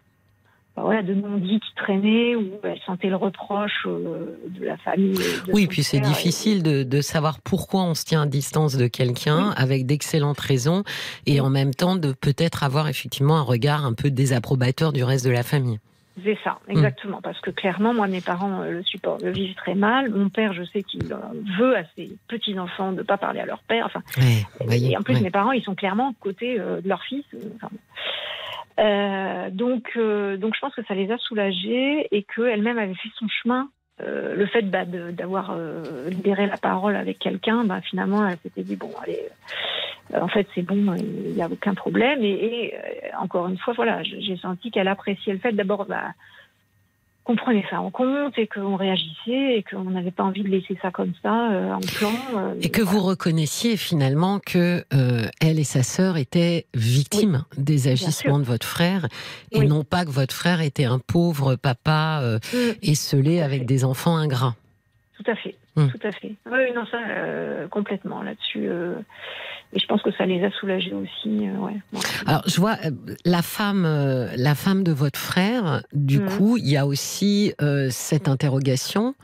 bah de non-dits qui traînaient, où elle sentait le reproche euh, de la famille. oui, puis c'est difficile de, savoir pourquoi on se tient à distance de quelqu'un avec d'excellentes raisons et en même temps de peut-être avoir effectivement un regard un peu désapprobateur du reste de la famille. C'est ça, mm. exactement. Parce que clairement, moi, mes parents euh, le supportent, le vivent très mal. Mon père, je sais qu'il veut à ses petits-enfants de ne pas parler à leur père. Enfin, et en plus, mes parents, ils sont clairement côté euh, de leur fils. Euh, donc, euh, donc je pense que ça les a soulagés et qu'elle-même avait fait son chemin. Euh, le fait bah, d'avoir libéré la parole avec quelqu'un, bah, finalement, elle s'était dit bon, allez, en fait, c'est bon, il n'y a aucun problème. Et, encore une fois, voilà, j'ai senti qu'elle appréciait le fait d'abord. Bah, qu'on prenait ça en compte et qu'on réagissait et qu'on n'avait pas envie de laisser ça comme ça euh, en plan. Euh, et que vous reconnaissiez finalement que euh, elle et sa sœur étaient victimes des agissements de votre frère et non pas que votre frère était un pauvre papa mm. esselé avec des enfants ingrats. Tout à fait, mm. tout à fait. Oui, non, ça, complètement là-dessus. Et je pense que ça les a soulagés aussi. Euh, ouais. Alors, je vois euh, la femme, euh, la femme de votre frère. Du mhm. coup, il y a aussi cette interrogation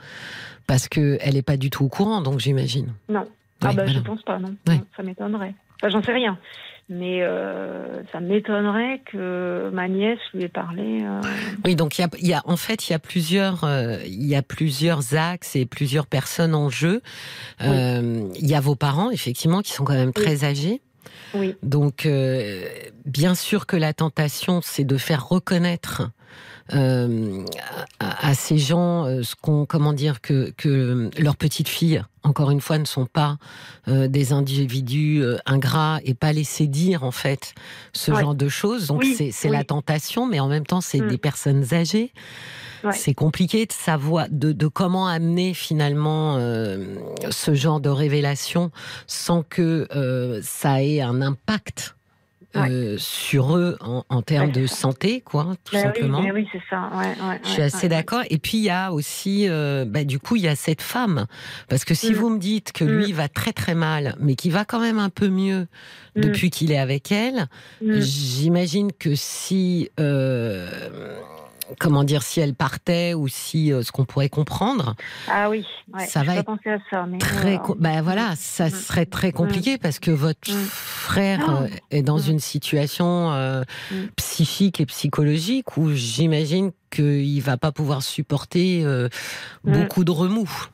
parce que elle n'est pas du tout au courant, donc j'imagine. Non. ah bah, je pense pas, non. ça m'étonnerait. Enfin, j'en sais rien. Mais euh, ça m'étonnerait que ma nièce lui ait parlé. Euh. Oui, donc il y, a, en fait il y a plusieurs euh, il y a plusieurs axes et plusieurs personnes en jeu. Il y a vos parents effectivement qui sont quand même très âgés. Oui. Donc bien sûr que la tentation c'est de faire reconnaître euh, à, ces gens euh, ce qu'on comment dire que que leurs petites filles encore une fois ne sont pas euh, des individus ingrats et pas laisser dire en fait ce genre de choses. Donc c'est la tentation mais en même temps c'est mm. des personnes âgées. C'est compliqué de savoir de, de comment amener finalement ce genre de révélation sans que ça ait un impact euh, sur eux en, termes de santé, quoi, tout bah simplement. Oui, oui c'est ça. Je suis assez d'accord. Et puis il y a aussi, euh, bah, du coup, il y a cette femme, parce que si mm. vous me dites que lui mm. va très très mal, mais qu'il va quand même un peu mieux mm. depuis qu'il est avec elle, j'imagine que si euh, comment dire, si elle partait ou si euh, ce qu'on pourrait comprendre. Ah oui, ça va être à ça, très, ben voilà, ça mm. serait très compliqué mm. parce que votre mm. frère euh, est dans une situation euh, psychique et psychologique où j'imagine qu'il va pas pouvoir supporter beaucoup de remous.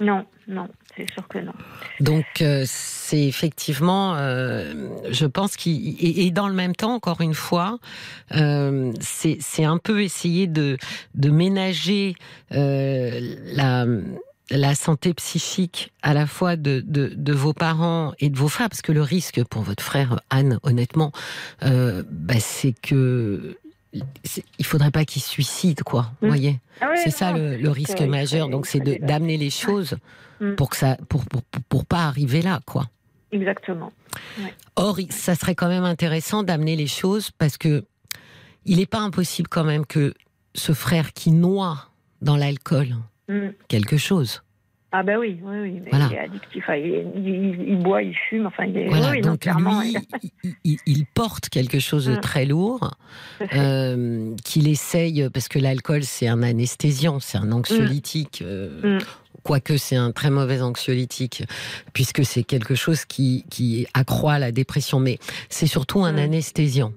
Non, non, c'est sûr que non. Donc euh, c'est effectivement, euh, je pense qu'il et, dans le même temps, encore une fois, euh, c'est un peu essayer de de ménager la la santé psychique à la fois de, de, de, vos parents et de vos frères, parce que le risque pour votre frère Anne, honnêtement, bah, c'est que il faudrait pas qu'il suicide, quoi. Vous mm. voyez, ah c'est ça le, risque majeur. Donc c'est d'amener les choses mm. pour que ça, pour, pour, pour, pas arriver là, quoi. Exactement. Or, ça serait quand même intéressant d'amener les choses parce que il n'est pas impossible quand même que ce frère qui noie dans l'alcool mm. quelque chose ah ben oui, oui, oui. Il est addictif. il, boit, il fume. Enfin, il est. Voilà, donc lui, il, porte quelque chose de mm. très lourd euh, qu'il essaye parce que l'alcool c'est un anesthésiant, c'est un anxiolytique. Mm. Euh, quoique c'est un très mauvais anxiolytique, puisque c'est quelque chose qui, qui accroît la dépression, mais c'est surtout un anesthésiant.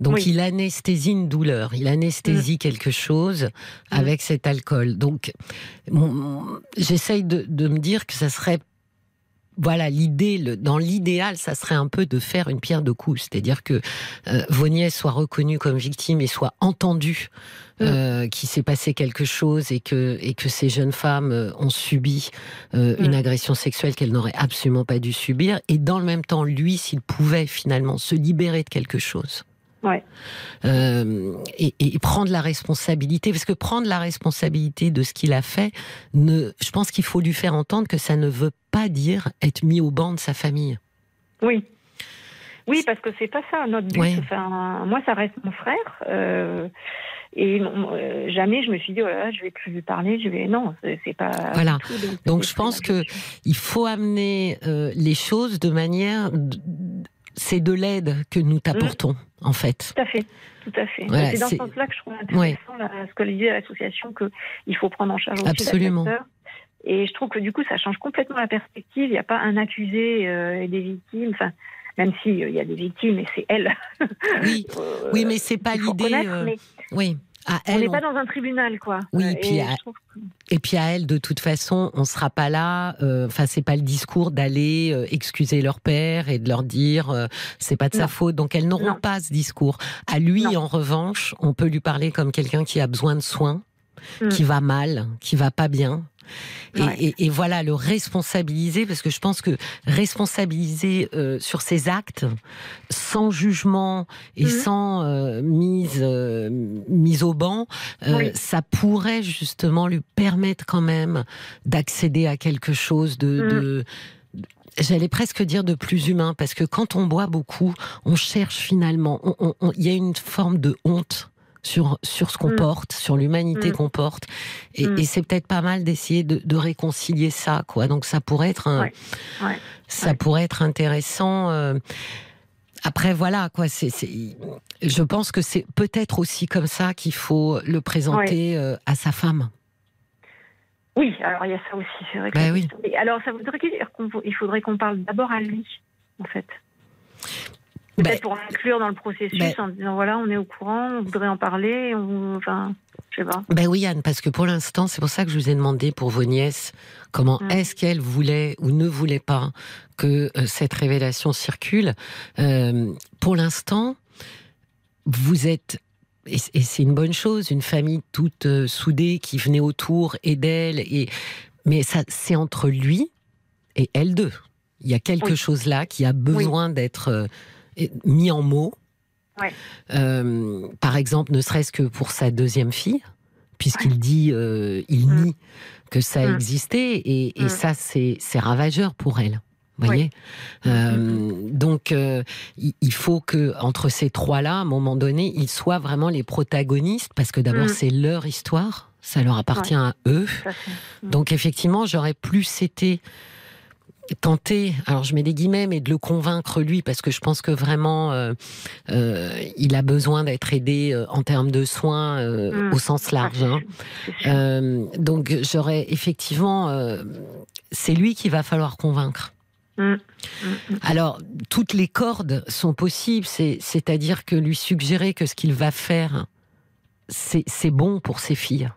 Donc il anesthésie une douleur, il anesthésie mm. quelque chose mm. avec cet alcool. Donc j'essaye de, de me dire que ça serait voilà, l'idée, dans l'idéal, ça serait un peu de faire une pierre de coups, c'est-à-dire que euh, soient reconnues comme victimes et soient entendues mm. euh, qu'il s'est passé quelque chose et que, et que ces jeunes femmes euh, ont subi euh, une mm. agression sexuelle qu'elles n'auraient absolument pas dû subir, et dans le même temps, lui, s'il pouvait finalement se libérer de quelque chose. Ouais. Euh, et, et, prendre la responsabilité, parce que prendre la responsabilité de ce qu'il a fait, ne, je pense qu'il faut lui faire entendre que ça ne veut pas dire être mis au banc de sa famille. Oui. Oui, parce que c'est pas ça notre but. Enfin, moi, ça reste mon frère. Euh, et euh, jamais je me suis dit, oh je vais plus lui parler. Je vais non, c'est pas. Voilà. donc, je pense que il faut amener les choses de manière c'est de l'aide que nous t'apportons, en fait. Tout à fait. Tout à fait. c'est dans ce sens-là que je trouve intéressant ce que dit l'association, qu'il faut prendre en charge aussi Absolument. Et je trouve que du coup, ça change complètement la perspective. Il n'y a pas un accusé euh, et des victimes. Enfin, même s'il euh, y a des victimes, et c'est elle. Oui, oui mais c'est pas l'idée. Euh, oui on n'est pas dans un tribunal, quoi. Oui, et, puis, à... et puis à elle, de toute façon, on sera pas là. Euh, enfin, c'est pas le discours d'aller euh, excuser leur père et de leur dire euh, c'est pas de sa faute. Donc elles n'auront pas ce discours. À lui, en revanche, on peut lui parler comme quelqu'un qui a besoin de soins, mm. qui va mal, qui va pas bien, et, voilà, le responsabiliser, parce que je pense que responsabiliser euh, sur ses actes, sans jugement et mhm. sans euh, mise, euh, mise au banc, ça pourrait justement lui permettre quand même d'accéder à quelque chose de, mhm. j'allais presque dire de plus humain, parce que quand on boit beaucoup, on cherche finalement, il y a une forme de honte sur, sur ce qu'on mm. porte, sur l'humanité mm. qu'on porte. Mm. Et, c'est peut-être pas mal d'essayer de, réconcilier ça, quoi. Donc ça pourrait être un, ça pourrait être intéressant. Euh. Après, voilà, quoi. C'est, je pense que c'est peut-être aussi comme ça qu'il faut le présenter euh, à sa femme. Oui, alors il y a ça aussi, c'est vrai. Oui. Alors ça voudrait dire qu'il faudrait qu'on parle d'abord à lui, en fait. Peut-être pour inclure dans le processus ben, en disant voilà, on est au courant, on voudrait en parler, on, enfin, je sais pas. Ben oui, Anne, parce que pour l'instant, c'est pour ça que je vous ai demandé pour vos nièces comment mm. est-ce qu'elles voulaient ou ne voulaient pas que euh, cette révélation circule. Euh, pour l'instant, vous êtes et c'est une bonne chose, une famille toute euh, soudée qui venait autour et d'elle. Et mais ça, c'est entre lui et elle deux. Il y a quelque chose là qui a besoin d'être mis en mots. Euh, par exemple, ne serait-ce que pour sa deuxième fille, puisqu'il dit, euh, il mm. nie que ça mm. existait, et, mm. ça, c'est ravageur pour elle. voyez euh, Donc, il faut que entre ces trois-là, à un moment donné, ils soient vraiment les protagonistes, parce que d'abord, c'est leur histoire, ça leur appartient à eux. Donc, effectivement, j'aurais plus été tenter, alors je mets des guillemets, mais de le convaincre lui, parce que je pense que vraiment, euh, euh, il a besoin d'être aidé euh, en termes de soins mmh. au sens large. Hein. donc j'aurais effectivement, c'est lui qu'il va falloir convaincre. Mmh. Mmh. Alors, toutes les cordes sont possibles, c'est-à-dire que lui suggérer que ce qu'il va faire, c'est bon pour ses filles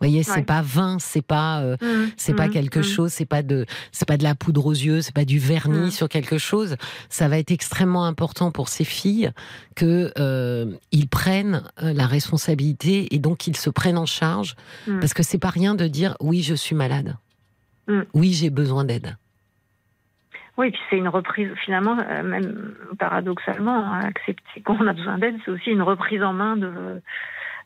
voyez, c'est pas vain, c'est pas, euh, mmh, c'est pas mmh, quelque mmh. chose, c'est pas de, c'est pas de la poudre aux yeux, c'est pas du vernis sur quelque chose. Ça va être extrêmement important pour ces filles que euh, ils prennent euh, la responsabilité et donc qu'ils se prennent en charge, parce que c'est pas rien de dire oui, je suis malade, oui, j'ai besoin d'aide. Oui, puis c'est une reprise, finalement, même paradoxalement, hein, accepter qu'on a besoin d'aide, c'est aussi une reprise en main de,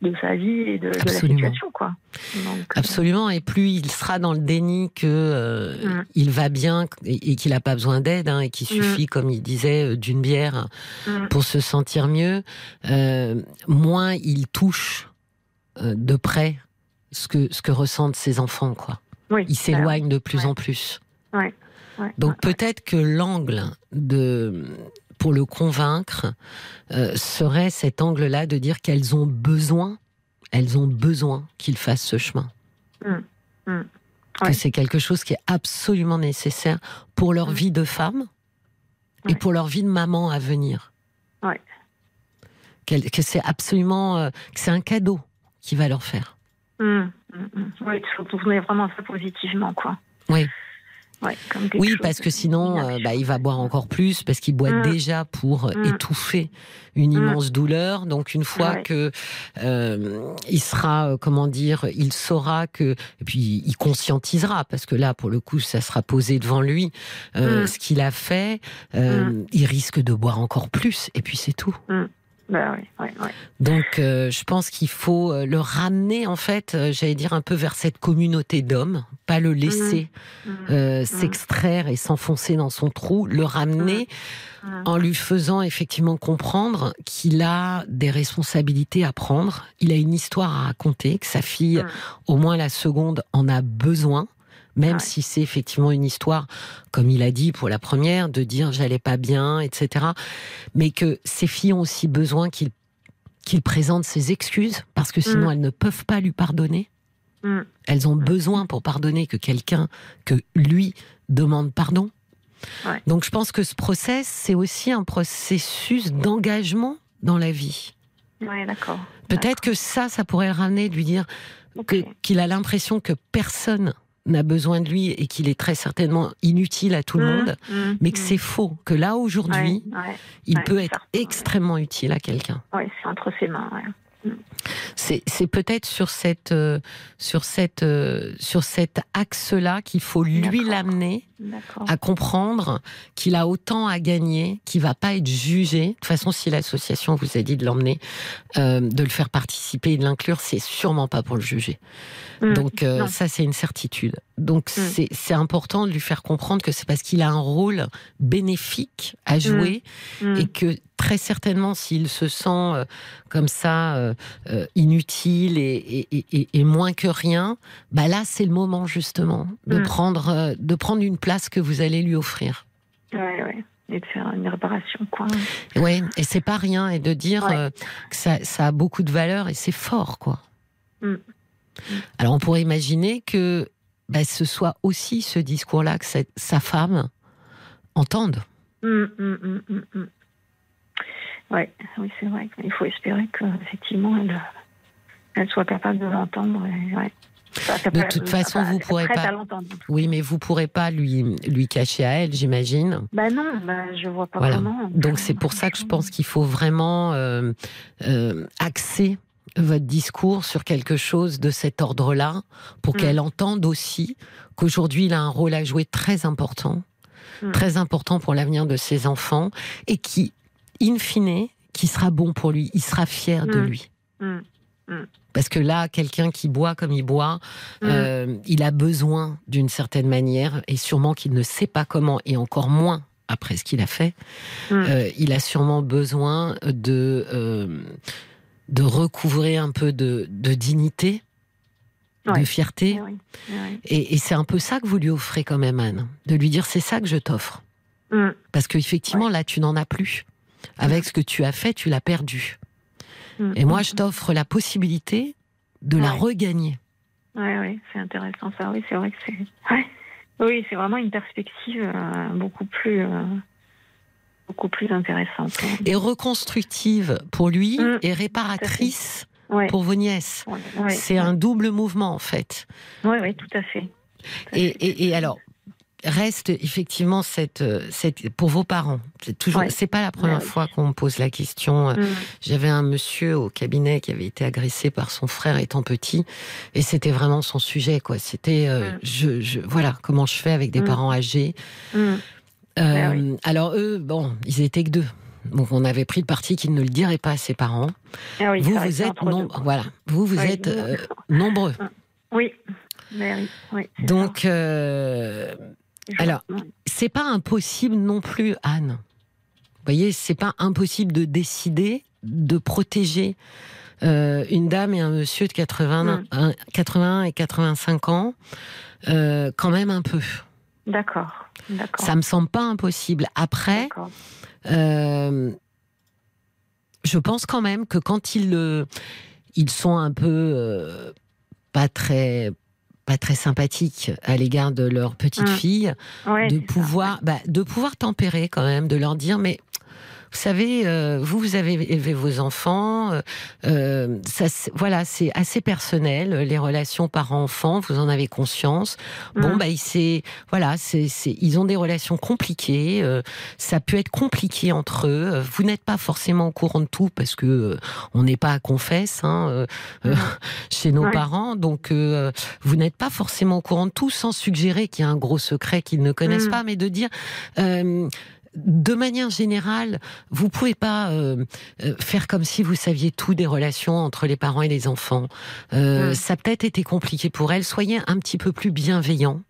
de sa vie et de, la situation, quoi. Euh, Absolument. Et plus il sera dans le déni que euh, mm. il va bien et, qu'il n'a pas besoin d'aide hein, et qu'il mm. suffit, comme il disait, euh, d'une bière mm. pour se sentir mieux, moins il touche de près ce que ce que ressentent ses enfants, quoi. il s'éloigne de plus en plus. Donc peut-être que l'angle de pour le convaincre euh, serait cet angle-là de dire qu'elles ont besoin, elles ont besoin qu'il fasse ce chemin. Hum, hum. que c'est quelque chose qui est absolument nécessaire pour leur vie de femme et pour leur vie de maman à venir. Ouais. Que, c'est absolument, euh, que c'est un cadeau qui va leur faire. Mmh, mmh, mmh. Oui, il faut tourner vraiment ça positivement, quoi. Oui oui, parce que sinon, euh, bah, il va boire encore plus parce qu'il boit mm. déjà pour mm. étouffer une mm. immense douleur. Donc une fois que euh, il sera, euh, comment dire, il saura que, et puis il conscientisera parce que là, pour le coup, ça sera posé devant lui ce qu'il a fait. il risque de boire encore plus et puis c'est tout. Bah Donc, euh, je pense qu'il faut euh, le ramener, en fait, euh, j'allais dire un peu vers cette communauté d'hommes, pas le laisser mmh. Mmh. s'extraire et s'enfoncer dans son trou, le ramener mmh. en lui faisant effectivement comprendre qu'il a des responsabilités à prendre, il a une histoire à raconter, que sa fille, au moins la seconde, en a besoin même si c'est effectivement une histoire, comme il a dit pour la première, de dire j'allais pas bien, etc. Mais que ces filles ont aussi besoin qu'il présente ses excuses, parce que sinon mm. elles ne peuvent pas lui pardonner. Mm. Elles ont besoin pour pardonner que quelqu'un, que lui, demande pardon. Donc je pense que ce process, c'est aussi un processus d'engagement dans la vie. d'accord. Peut-être que ça, ça pourrait le ramener, de lui dire qu'il a l'impression que personne n'a besoin de lui et qu'il est très certainement inutile à tout le mmh, monde, mmh, mais que mmh. c'est faux, que là aujourd'hui, il peut être extrêmement utile à quelqu'un. Oui, c'est entre ses mains. C'est peut-être sur cette euh, sur cette euh, sur cet axe-là qu'il faut lui l'amener à comprendre qu'il a autant à gagner, qu'il va pas être jugé. De toute façon, si l'association vous a dit de l'emmener, euh, de le faire participer et de l'inclure, c'est sûrement pas pour le juger. Mm. Donc ça, c'est une certitude. Donc mm. c'est important de lui faire comprendre que c'est parce qu'il a un rôle bénéfique à jouer mm. et que très certainement, s'il se sent euh, comme ça euh, euh, inutile et, moins que rien, bah là, c'est le moment justement de mm. prendre de prendre une place que vous allez lui offrir. Oui, oui. Et de faire une réparation, quoi. Oui, et c'est pas rien, et de dire que ça, a beaucoup de valeur et c'est fort, quoi. Mm. Alors on pourrait imaginer que bah, ce soit aussi ce discours-là que sa femme entende. Mm, Ouais, oui, c'est vrai. Il faut espérer qu'effectivement, elle, elle soit capable de l'entendre. Ouais. de toute façon, vous pourrez pas. Oui, mais vous pourrez pas lui lui cacher à elle, j'imagine. Ben non, ben je vois pas comment. Donc c'est pour ça que je pense qu'il faut vraiment euh, euh, axer votre discours sur quelque chose de cet ordre-là, pour mm. qu'elle entende aussi qu'aujourd'hui il a un rôle à jouer très important, mm. très important pour l'avenir de ses enfants, et qui in fine, qui sera bon pour lui. Il sera fier de mm. lui. Parce que là, quelqu'un qui boit comme il boit, euh, il a besoin d'une certaine manière, et sûrement qu'il ne sait pas comment, et encore moins après ce qu'il a fait, euh, il a sûrement besoin de, euh, de recouvrir un peu de, dignité, de fierté. Et, et c'est un peu ça que vous lui offrez quand même, Anne, de lui dire c'est ça que je t'offre. Parce qu'effectivement, là, tu n'en as plus. Avec ce que tu as fait, tu l'as perdu. Mm. Et moi, je t'offre la possibilité de la regagner. Oui, oui, c'est intéressant ça. Oui, c'est vrai que c'est. Oui, c'est vraiment une perspective euh, beaucoup plus. Euh, beaucoup plus intéressante. Et reconstructive pour lui mm. et réparatrice pour vos nièces. c'est un double mouvement en fait. Oui, oui, tout à fait. et, et, alors, reste effectivement cette, cette pour vos parents. C'est toujours, c'est pas la première fois qu'on me pose la question. Mm. J'avais un monsieur au cabinet qui avait été agressé par son frère étant petit, et c'était vraiment son sujet, quoi. C'était, euh, mm. je, je, voilà, comment je fais avec des parents âgés. Alors eux, bon, ils étaient que deux. Donc on avait pris le parti qu'ils ne le diraient pas à ses parents. Ah vous, vous êtes voilà, vous, vous êtes nombreux. Oui. oui, Donc, alors, c'est pas impossible non plus, Anne. Vous voyez, c'est pas impossible de décider de protéger euh, une dame et un monsieur de 80, 81 et 85 ans, euh, quand même un peu. D'accord. Ça me semble pas impossible. Après, euh, je pense quand même que quand ils, ils sont un peu pas très pas très sympathiques à l'égard de leur petite Mm. fille, Ouais, de ça, pouvoir, bah, de pouvoir tempérer quand même, de leur dire mais. Vous savez, euh, vous, vous avez élevé vos enfants. euh, euh, ça, voilà, c'est assez personnel. Les relations parents-enfants, vous en avez conscience. Bon, Mm. bah, il voilà, c'est, ils ont des relations compliquées. euh, ça peut être compliqué entre eux. Vous n'êtes pas forcément au courant de tout parce que euh, on n'est pas à confesse hein, euh, euh, chez nos Ouais. parents. Donc, euh, vous n'êtes pas forcément au courant de tout, sans suggérer qu'il y a un gros secret qu'ils ne connaissent Mm. pas, mais de dire. De manière générale, vous pouvez pas euh, euh, faire comme si vous saviez tout des relations entre les parents et les enfants. Euh, Mm. Ça a peut-être été compliqué pour elle. Soyez un petit peu plus bienveillant.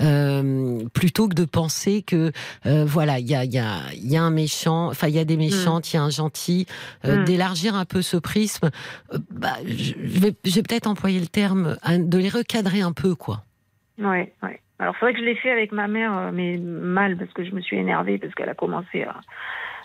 Euh, plutôt que de penser que euh, voilà il y a, il y, a, il y a un méchant enfin il y a des méchantes il y a un gentil euh, Mm. d'élargir un peu ce prisme euh, bah, je vais, je vais peut-être employer le terme hein, de les recadrer un peu quoi Ouais, ouais. Alors c'est vrai que je l'ai fait avec ma mère, euh, mais mal parce que je me suis énervée parce qu'elle a commencé à,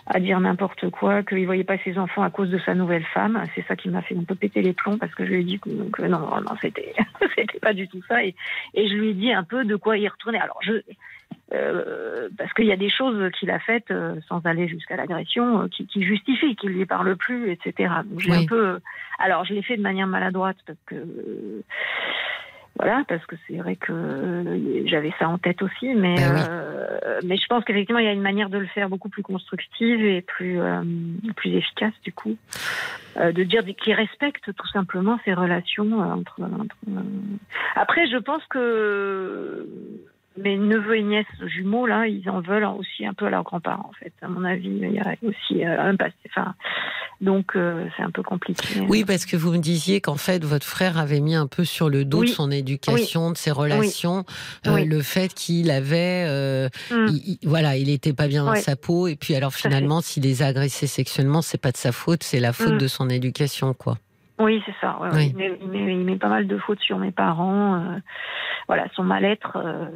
à dire n'importe quoi, qu'il voyait pas ses enfants à cause de sa nouvelle femme. C'est ça qui m'a fait un peu péter les plombs parce que je lui ai dit que, que non, non, c'était, c'était pas du tout ça. Et, et je lui ai dit un peu de quoi y retourner. Alors je, euh, parce qu'il y a des choses qu'il a faites euh, sans aller jusqu'à l'agression euh, qui, qui justifient qu'il lui parle plus, etc. Donc j'ai Oui. un peu, alors je l'ai fait de manière maladroite parce que voilà, parce que c'est vrai que euh, j'avais ça en tête aussi, mais Ben oui. euh, mais je pense qu'effectivement il y a une manière de le faire beaucoup plus constructive et plus euh, plus efficace du coup, Euh, de dire qu'il respecte tout simplement ces relations euh, entre. entre, euh. Après, je pense que mes neveux et nièces jumeaux là, ils en veulent aussi un peu à leurs grands-parents en fait. À mon avis, il y a aussi euh, un passé. Enfin, donc euh, c'est un peu compliqué. Oui, parce que vous me disiez qu'en fait, votre frère avait mis un peu sur le dos Oui. de son éducation, de ses relations, euh, le fait qu'il avait, euh, Mm. il- il- voilà, il était pas bien dans sa peau, et puis alors finalement, s'il les a agressés sexuellement, c'est pas de sa faute, c'est la faute Mm. de son éducation, quoi. Oui, c'est ça. ouais, ouais. Oui. Il, met, il met- il met pas mal de fautes sur mes parents. euh, voilà, son mal-être. euh,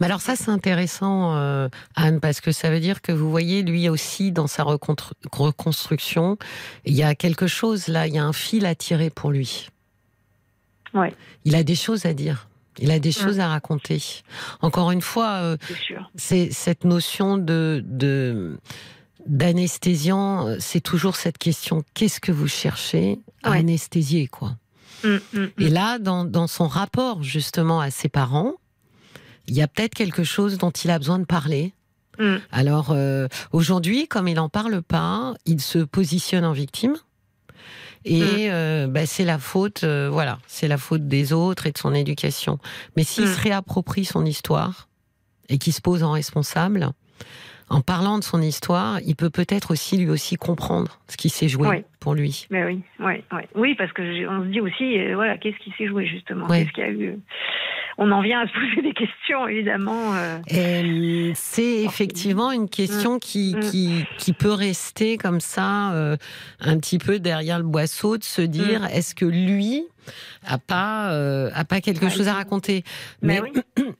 Mais alors ça, c'est intéressant, euh, Anne, parce que ça veut dire que vous voyez, lui aussi, dans sa reconstruction, il y a quelque chose là, il y a un fil à tirer pour lui. Ouais. Il a des choses à dire. Il a des choses à raconter. Encore une fois, c'est cette notion de, de d'anesthésiant, euh, c'est toujours cette question qu'est-ce que vous cherchez à Ouais. anesthésier quoi? Mm, mm, Et mm. là, dans, dans son rapport justement à ses parents, il y a peut-être quelque chose dont il a besoin de parler. Alors euh, aujourd'hui, comme il n'en parle pas, il se positionne en victime. Et euh, bah, c'est la faute, euh, voilà, c'est la faute des autres et de son éducation. Mais s'il se réapproprie son histoire et qu'il se pose en responsable, en parlant de son histoire, il peut peut-être aussi lui aussi comprendre ce qui s'est joué Oui. pour lui. Mais oui, oui, oui. Oui, parce que on se dit aussi, euh, voilà, qu'est-ce qui s'est joué justement? Qu'est-ce qu'il y a eu? On en vient à se poser des questions, évidemment. euh. C'est effectivement une question qui, Mm. qui, qui peut rester comme ça, euh, un petit peu derrière le boisseau, de se dire est-ce que lui a pas, a pas quelque Ouais, chose à raconter? Mais oui.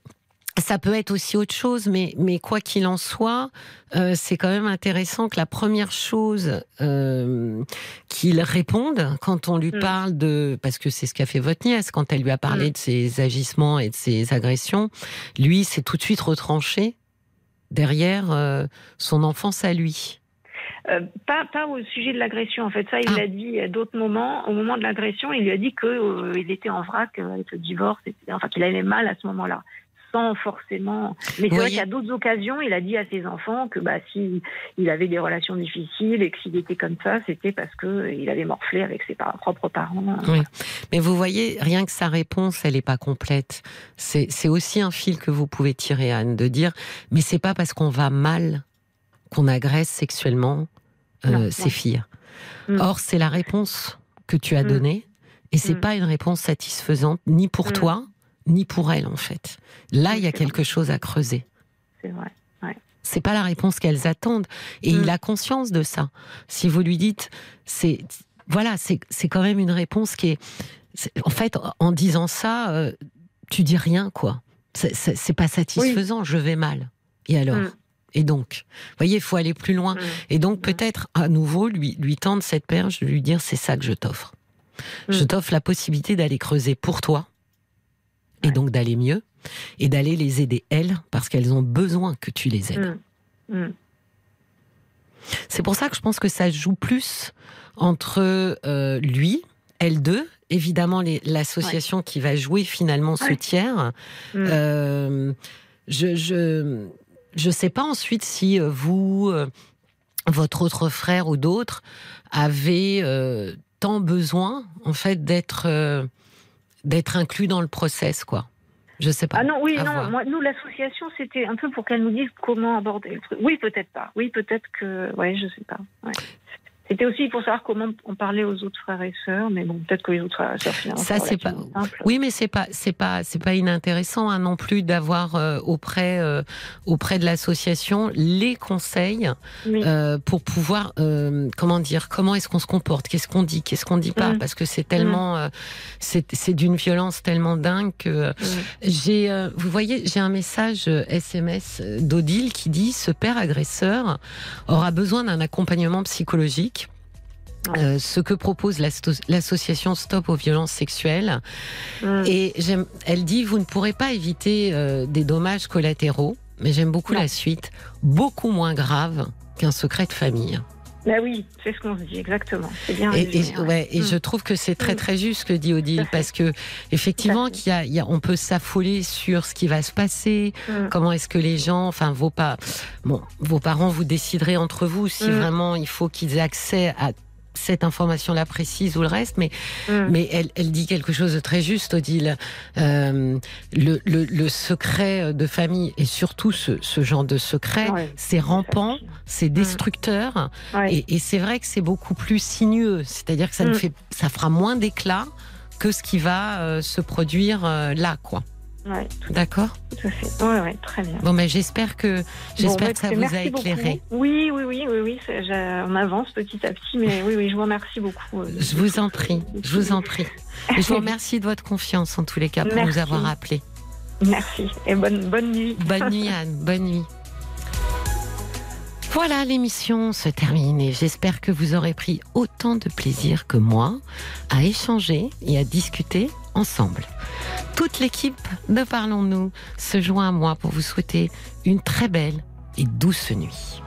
Ça peut être aussi autre chose, mais, mais quoi qu'il en soit, euh, c'est quand même intéressant que la première chose euh, qu'il réponde quand on lui Mm. parle de... Parce que c'est ce qu'a fait votre nièce quand elle lui a parlé Mm. de ses agissements et de ses agressions. Lui, c'est tout de suite retranché derrière euh, son enfance à lui. Euh, pas, pas au sujet de l'agression, en fait. Ça, il Ah. l'a dit à d'autres moments. Au moment de l'agression, il lui a dit que il était en vrac euh, avec le divorce, etc. Enfin, qu'il allait mal à ce moment-là. Sans forcément. Mais c'est vrai voyez qu'à d'autres occasions, il a dit à ses enfants que bah, si il avait des relations difficiles et que s'il était comme ça, c'était parce que euh, il avait morflé avec ses par- propres parents. Oui. Mais vous voyez, rien que sa réponse, elle n'est pas complète. C'est aussi un fil que vous pouvez tirer, Anne, de dire, mais c'est pas parce qu'on va mal qu'on agresse sexuellement euh, ses filles. Mm. Or, c'est la réponse que tu as Mm. donnée, et c'est Mm. pas une réponse satisfaisante ni pour Mm. toi, ni pour elle, en fait. Là, il y a quelque chose à creuser. C'est vrai. C'est pas la réponse qu'elles attendent. Et Mm. il a conscience de ça. Si vous lui dites, c'est, voilà, c'est, quand même une réponse qui est, en fait, en disant ça, euh, tu dis rien, quoi. C'est, pas satisfaisant, je vais mal. Et alors? Mm. Et donc, vous voyez, il faut aller plus loin. Mm. Et donc, Mm. peut-être, à nouveau, lui, lui tendre cette perche, lui dire, c'est ça que je t'offre. Mm. Je t'offre la possibilité d'aller creuser pour toi et donc d'aller mieux et d'aller les aider elles parce qu'elles ont besoin que tu les aides. Mm. Mm. C'est pour ça que je pense que ça joue plus entre euh, lui, elle deux, évidemment l'association qui va jouer finalement ce tiers. Mm. Euh, je, je je sais pas ensuite si euh, vous, votre autre frère ou d'autres avez tant besoin en fait d'être d'être inclus dans le process quoi. Je sais pas. Ah non, oui, non. Moi, nous, l'association, c'était un peu pour qu'elle nous dise comment aborder le truc. Oui, peut-être pas. Oui, peut-être que. Ouais, je sais pas. Ouais. C'était aussi pour savoir comment on parlait aux autres frères et sœurs, mais bon, peut-être que les autres frères et sœurs finalement. Ça c'est pas. Oui, mais c'est pas, c'est pas, c'est pas inintéressant hein, non plus d'avoir euh, auprès euh, auprès de l'association les conseils euh, pour pouvoir, comment dire, comment est-ce qu'on se comporte, qu'est-ce qu'on dit, qu'est-ce qu'on dit pas, mm. parce que c'est tellement, mm. c'est d'une violence tellement dingue que mm. j'ai, vous voyez, j'ai un message SMS d'Odile qui dit ce père agresseur aura besoin d'un accompagnement psychologique euh, ce que propose l'association Stop aux violences sexuelles. Mm. Et elle dit, vous ne pourrez pas éviter euh, des dommages collatéraux, mais j'aime beaucoup la suite, beaucoup moins grave qu'un secret de famille. Bah oui, c'est ce qu'on se dit exactement. C'est bien. Et, ouais. et je mm. trouve que c'est très mm. très juste ce que dit Odile parce que effectivement qu'il y, a, on peut s'affoler sur ce qui va se passer. Comment est-ce que les gens, enfin vos pas, bon, vos parents vous déciderez entre vous si vraiment il faut qu'ils aient accès à cette information-là précise ou le reste, mais, mm. mais elle, elle, dit quelque chose de très juste, Odile. Euh, le, le, le, secret de famille, et surtout ce, ce genre de secret, c'est rampant, c'est mm. destructeur, et, et c'est vrai que c'est beaucoup plus sinueux, c'est-à-dire que ça, ne mm. fait, ça fera moins d'éclat que ce qui va euh, se produire euh, là, quoi. D'accord Tout à fait. Ouais, très bien. Bon, mais j'espère que, j'espère bah, que ça vous a éclairé. Oui, oui, oui, oui, oui. On avance petit à petit, mais oui, oui, je vous remercie beaucoup. Euh, je vous en prie, je vous en prie. je vous remercie de votre confiance, en tous les cas, pour nous avoir appelés. Merci. Et bonne, bonne nuit. Bonne nuit, Anne. Bonne nuit. Voilà, l'émission se termine et j'espère que vous aurez pris autant de plaisir que moi à échanger et à discuter ensemble. Toute l'équipe de Parlons-nous se joint à moi pour vous souhaiter une très belle et douce nuit.